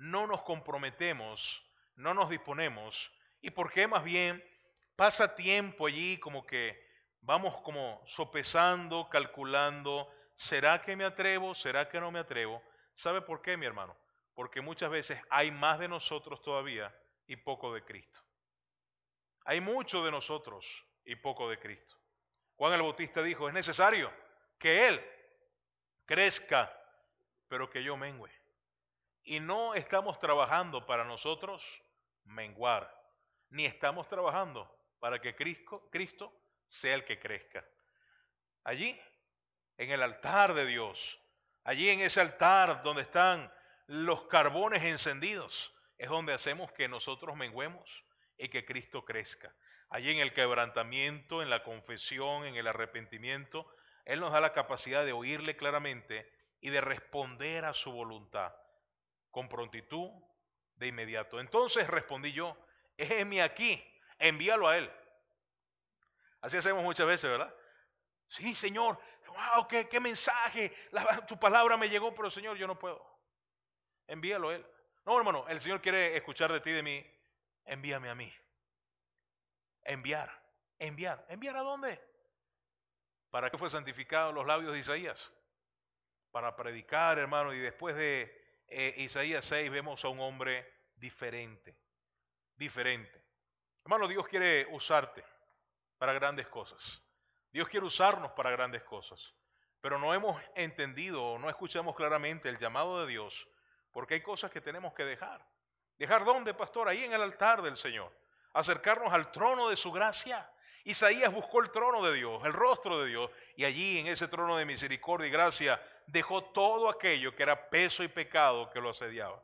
no nos comprometemos, no nos disponemos? ¿Y por qué más bien pasa tiempo allí como que vamos como sopesando, calculando, ¿será que me atrevo? ¿Será que no me atrevo? ¿Sabe por qué, mi hermano? Porque muchas veces hay más de nosotros todavía y poco de Cristo. Hay mucho de nosotros y poco de Cristo. Juan el Bautista dijo, es necesario que Él crezca, pero que yo mengüe. Y no estamos trabajando para nosotros menguar, ni estamos trabajando para que Cristo, Cristo sea el que crezca. Allí, en el altar de Dios, allí en ese altar donde están los carbones encendidos, es donde hacemos que nosotros menguemos y que Cristo crezca. Allí en el quebrantamiento, en la confesión, en el arrepentimiento, Él nos da la capacidad de oírle claramente y de responder a su voluntad con prontitud de inmediato. Entonces respondí yo, heme aquí, envíalo a Él. Así hacemos muchas veces, ¿verdad? Sí, Señor, wow, qué, mensaje, tu palabra me llegó, pero Señor, yo no puedo. Envíalo a Él. No, hermano, el Señor quiere escuchar de ti, de mí. Envíame a mí. Enviar, enviar. ¿Enviar a dónde? ¿Para qué fue santificado los labios de Isaías? Para predicar, hermano. Y después de eh, Isaías 6 vemos a un hombre diferente. Diferente. Hermano, Dios quiere usarte para grandes cosas. Dios quiere usarnos para grandes cosas. Pero no hemos entendido o no escuchamos claramente el llamado de Dios porque hay cosas que tenemos que dejar. ¿Dejar dónde, pastor? Ahí en el altar del Señor. Acercarnos al trono de su gracia. Isaías buscó el trono de Dios, el rostro de Dios, y allí en ese trono de misericordia y gracia dejó todo aquello que era peso y pecado que lo asediaba.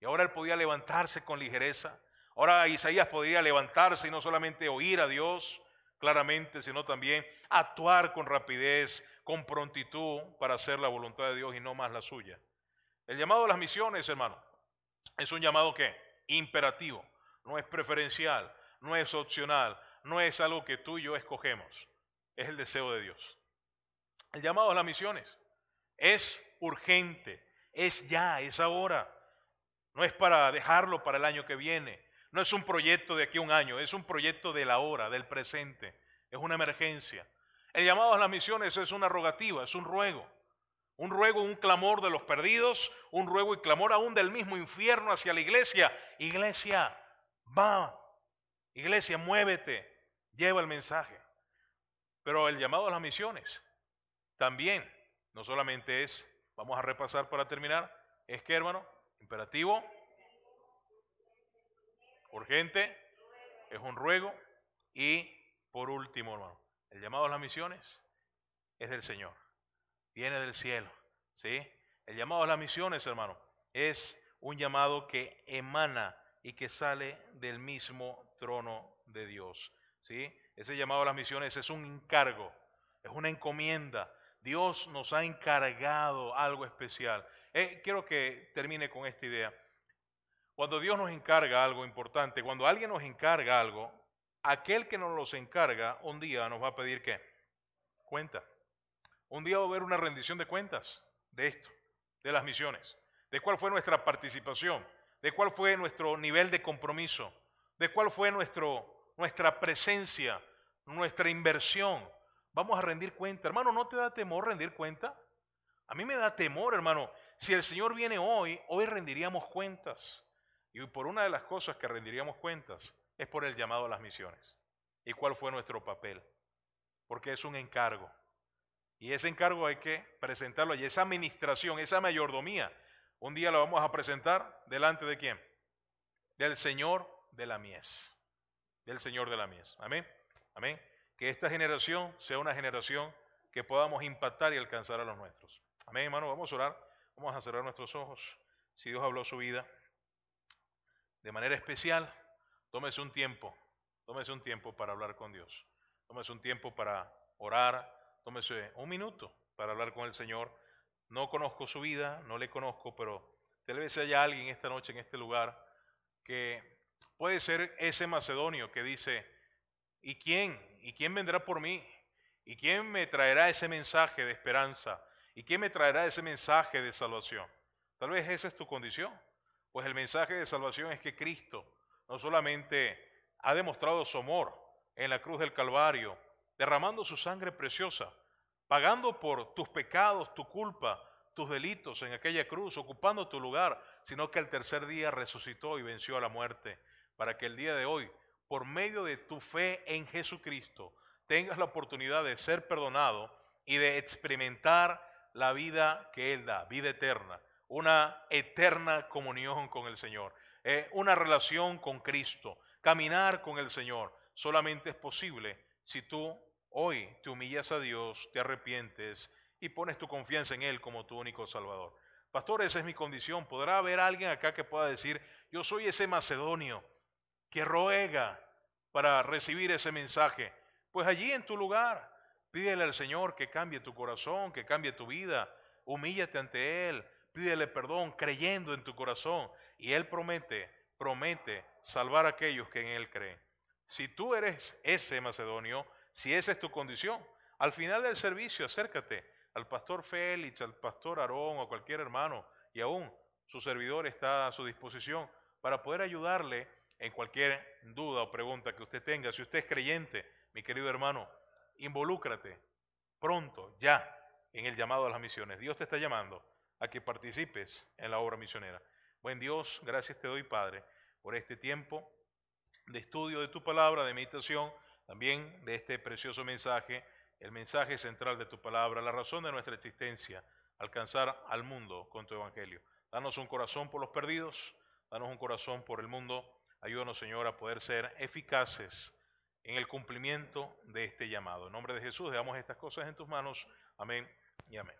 Y ahora él podía levantarse con ligereza. Ahora Isaías podía levantarse y no solamente oír a Dios claramente, sino también actuar con rapidez, con prontitud para hacer la voluntad de Dios y no más la suya. El llamado a las misiones, hermano, es un llamado que imperativo, no es preferencial, no es opcional, no es algo que tú y yo escogemos, es el deseo de Dios. El llamado a las misiones es urgente, es ya, es ahora. No es para dejarlo para el año que viene, no es un proyecto de aquí a un año, es un proyecto de la hora, del presente, es una emergencia. El llamado a las misiones es una rogativa, es un ruego. Un ruego, un clamor de los perdidos, un ruego y clamor aún del mismo infierno hacia la iglesia. Iglesia, va. Iglesia, muévete. Lleva el mensaje. Pero el llamado a las misiones también, no solamente es, vamos a repasar para terminar, es que hermano, imperativo, urgente, es un ruego y por último, hermano, el llamado a las misiones es del Señor viene del cielo. ¿sí? El llamado a las misiones, hermano, es un llamado que emana y que sale del mismo trono de Dios. ¿Sí? Ese llamado a las misiones es un encargo, es una encomienda. Dios nos ha encargado algo especial. Eh, quiero que termine con esta idea. Cuando Dios nos encarga algo importante, cuando alguien nos encarga algo, aquel que nos los encarga un día nos va a pedir qué? Cuenta. Un día va a haber una rendición de cuentas de esto, de las misiones, de cuál fue nuestra participación, de cuál fue nuestro nivel de compromiso, de cuál fue nuestro, nuestra presencia, nuestra inversión. Vamos a rendir cuenta. Hermano, ¿no te da temor rendir cuenta? A mí me da temor, hermano. Si el Señor viene hoy, hoy rendiríamos cuentas. Y por una de las cosas que rendiríamos cuentas es por el llamado a las misiones. ¿Y cuál fue nuestro papel? Porque es un encargo. Y ese encargo hay que presentarlo y esa administración, esa mayordomía, Un día la vamos a presentar delante de quién? Del Señor de la mies. Del Señor de la mies. Amén. Amén. Que esta generación sea una generación que podamos impactar y alcanzar a los nuestros. Amén, hermano. Vamos a orar. Vamos a cerrar nuestros ojos. Si Dios habló su vida de manera especial, tómese un tiempo. Tómese un tiempo para hablar con Dios. Tómese un tiempo para orar. Tómese un minuto para hablar con el Señor no conozco su vida, no le conozco, pero tal vez haya alguien esta noche en este lugar que puede ser ese macedonio que dice, ¿y quién? ¿Y quién vendrá por mí? ¿Y quién me traerá ese mensaje de esperanza? ¿Y quién me traerá ese mensaje de salvación? Tal vez esa es tu condición. Pues el mensaje de salvación es que Cristo no solamente ha demostrado su amor en la cruz del Calvario, derramando su sangre preciosa, pagando por tus pecados, tu culpa, tus delitos en aquella cruz, ocupando tu lugar, sino que el tercer día resucitó y venció a la muerte, para que el día de hoy, por medio de tu fe en Jesucristo, tengas la oportunidad de ser perdonado y de experimentar la vida que Él da, vida eterna, una eterna comunión con el Señor, eh, una relación con Cristo, caminar con el Señor. Solamente es posible si tú Hoy te humillas a Dios, te arrepientes y pones tu confianza en Él como tu único Salvador. Pastor, esa es mi condición. ¿Podrá haber alguien acá que pueda decir, yo soy ese macedonio que ruega para recibir ese mensaje? Pues allí en tu lugar, pídele al Señor que cambie tu corazón, que cambie tu vida. Humíllate ante Él, pídele perdón creyendo en tu corazón. Y Él promete, promete salvar a aquellos que en Él creen. Si tú eres ese macedonio, si esa es tu condición, al final del servicio acércate al pastor Félix, al pastor Aarón o cualquier hermano y aún su servidor está a su disposición para poder ayudarle en cualquier duda o pregunta que usted tenga. Si usted es creyente, mi querido hermano, involúcrate pronto, ya, en el llamado a las misiones. Dios te está llamando a que participes en la obra misionera. Buen Dios, gracias te doy, Padre, por este tiempo de estudio de tu palabra, de meditación también de este precioso mensaje, el mensaje central de tu palabra, la razón de nuestra existencia, alcanzar al mundo con tu evangelio. Danos un corazón por los perdidos, danos un corazón por el mundo. Ayúdanos, Señor, a poder ser eficaces en el cumplimiento de este llamado. En nombre de Jesús, dejamos estas cosas en tus manos. Amén y amén.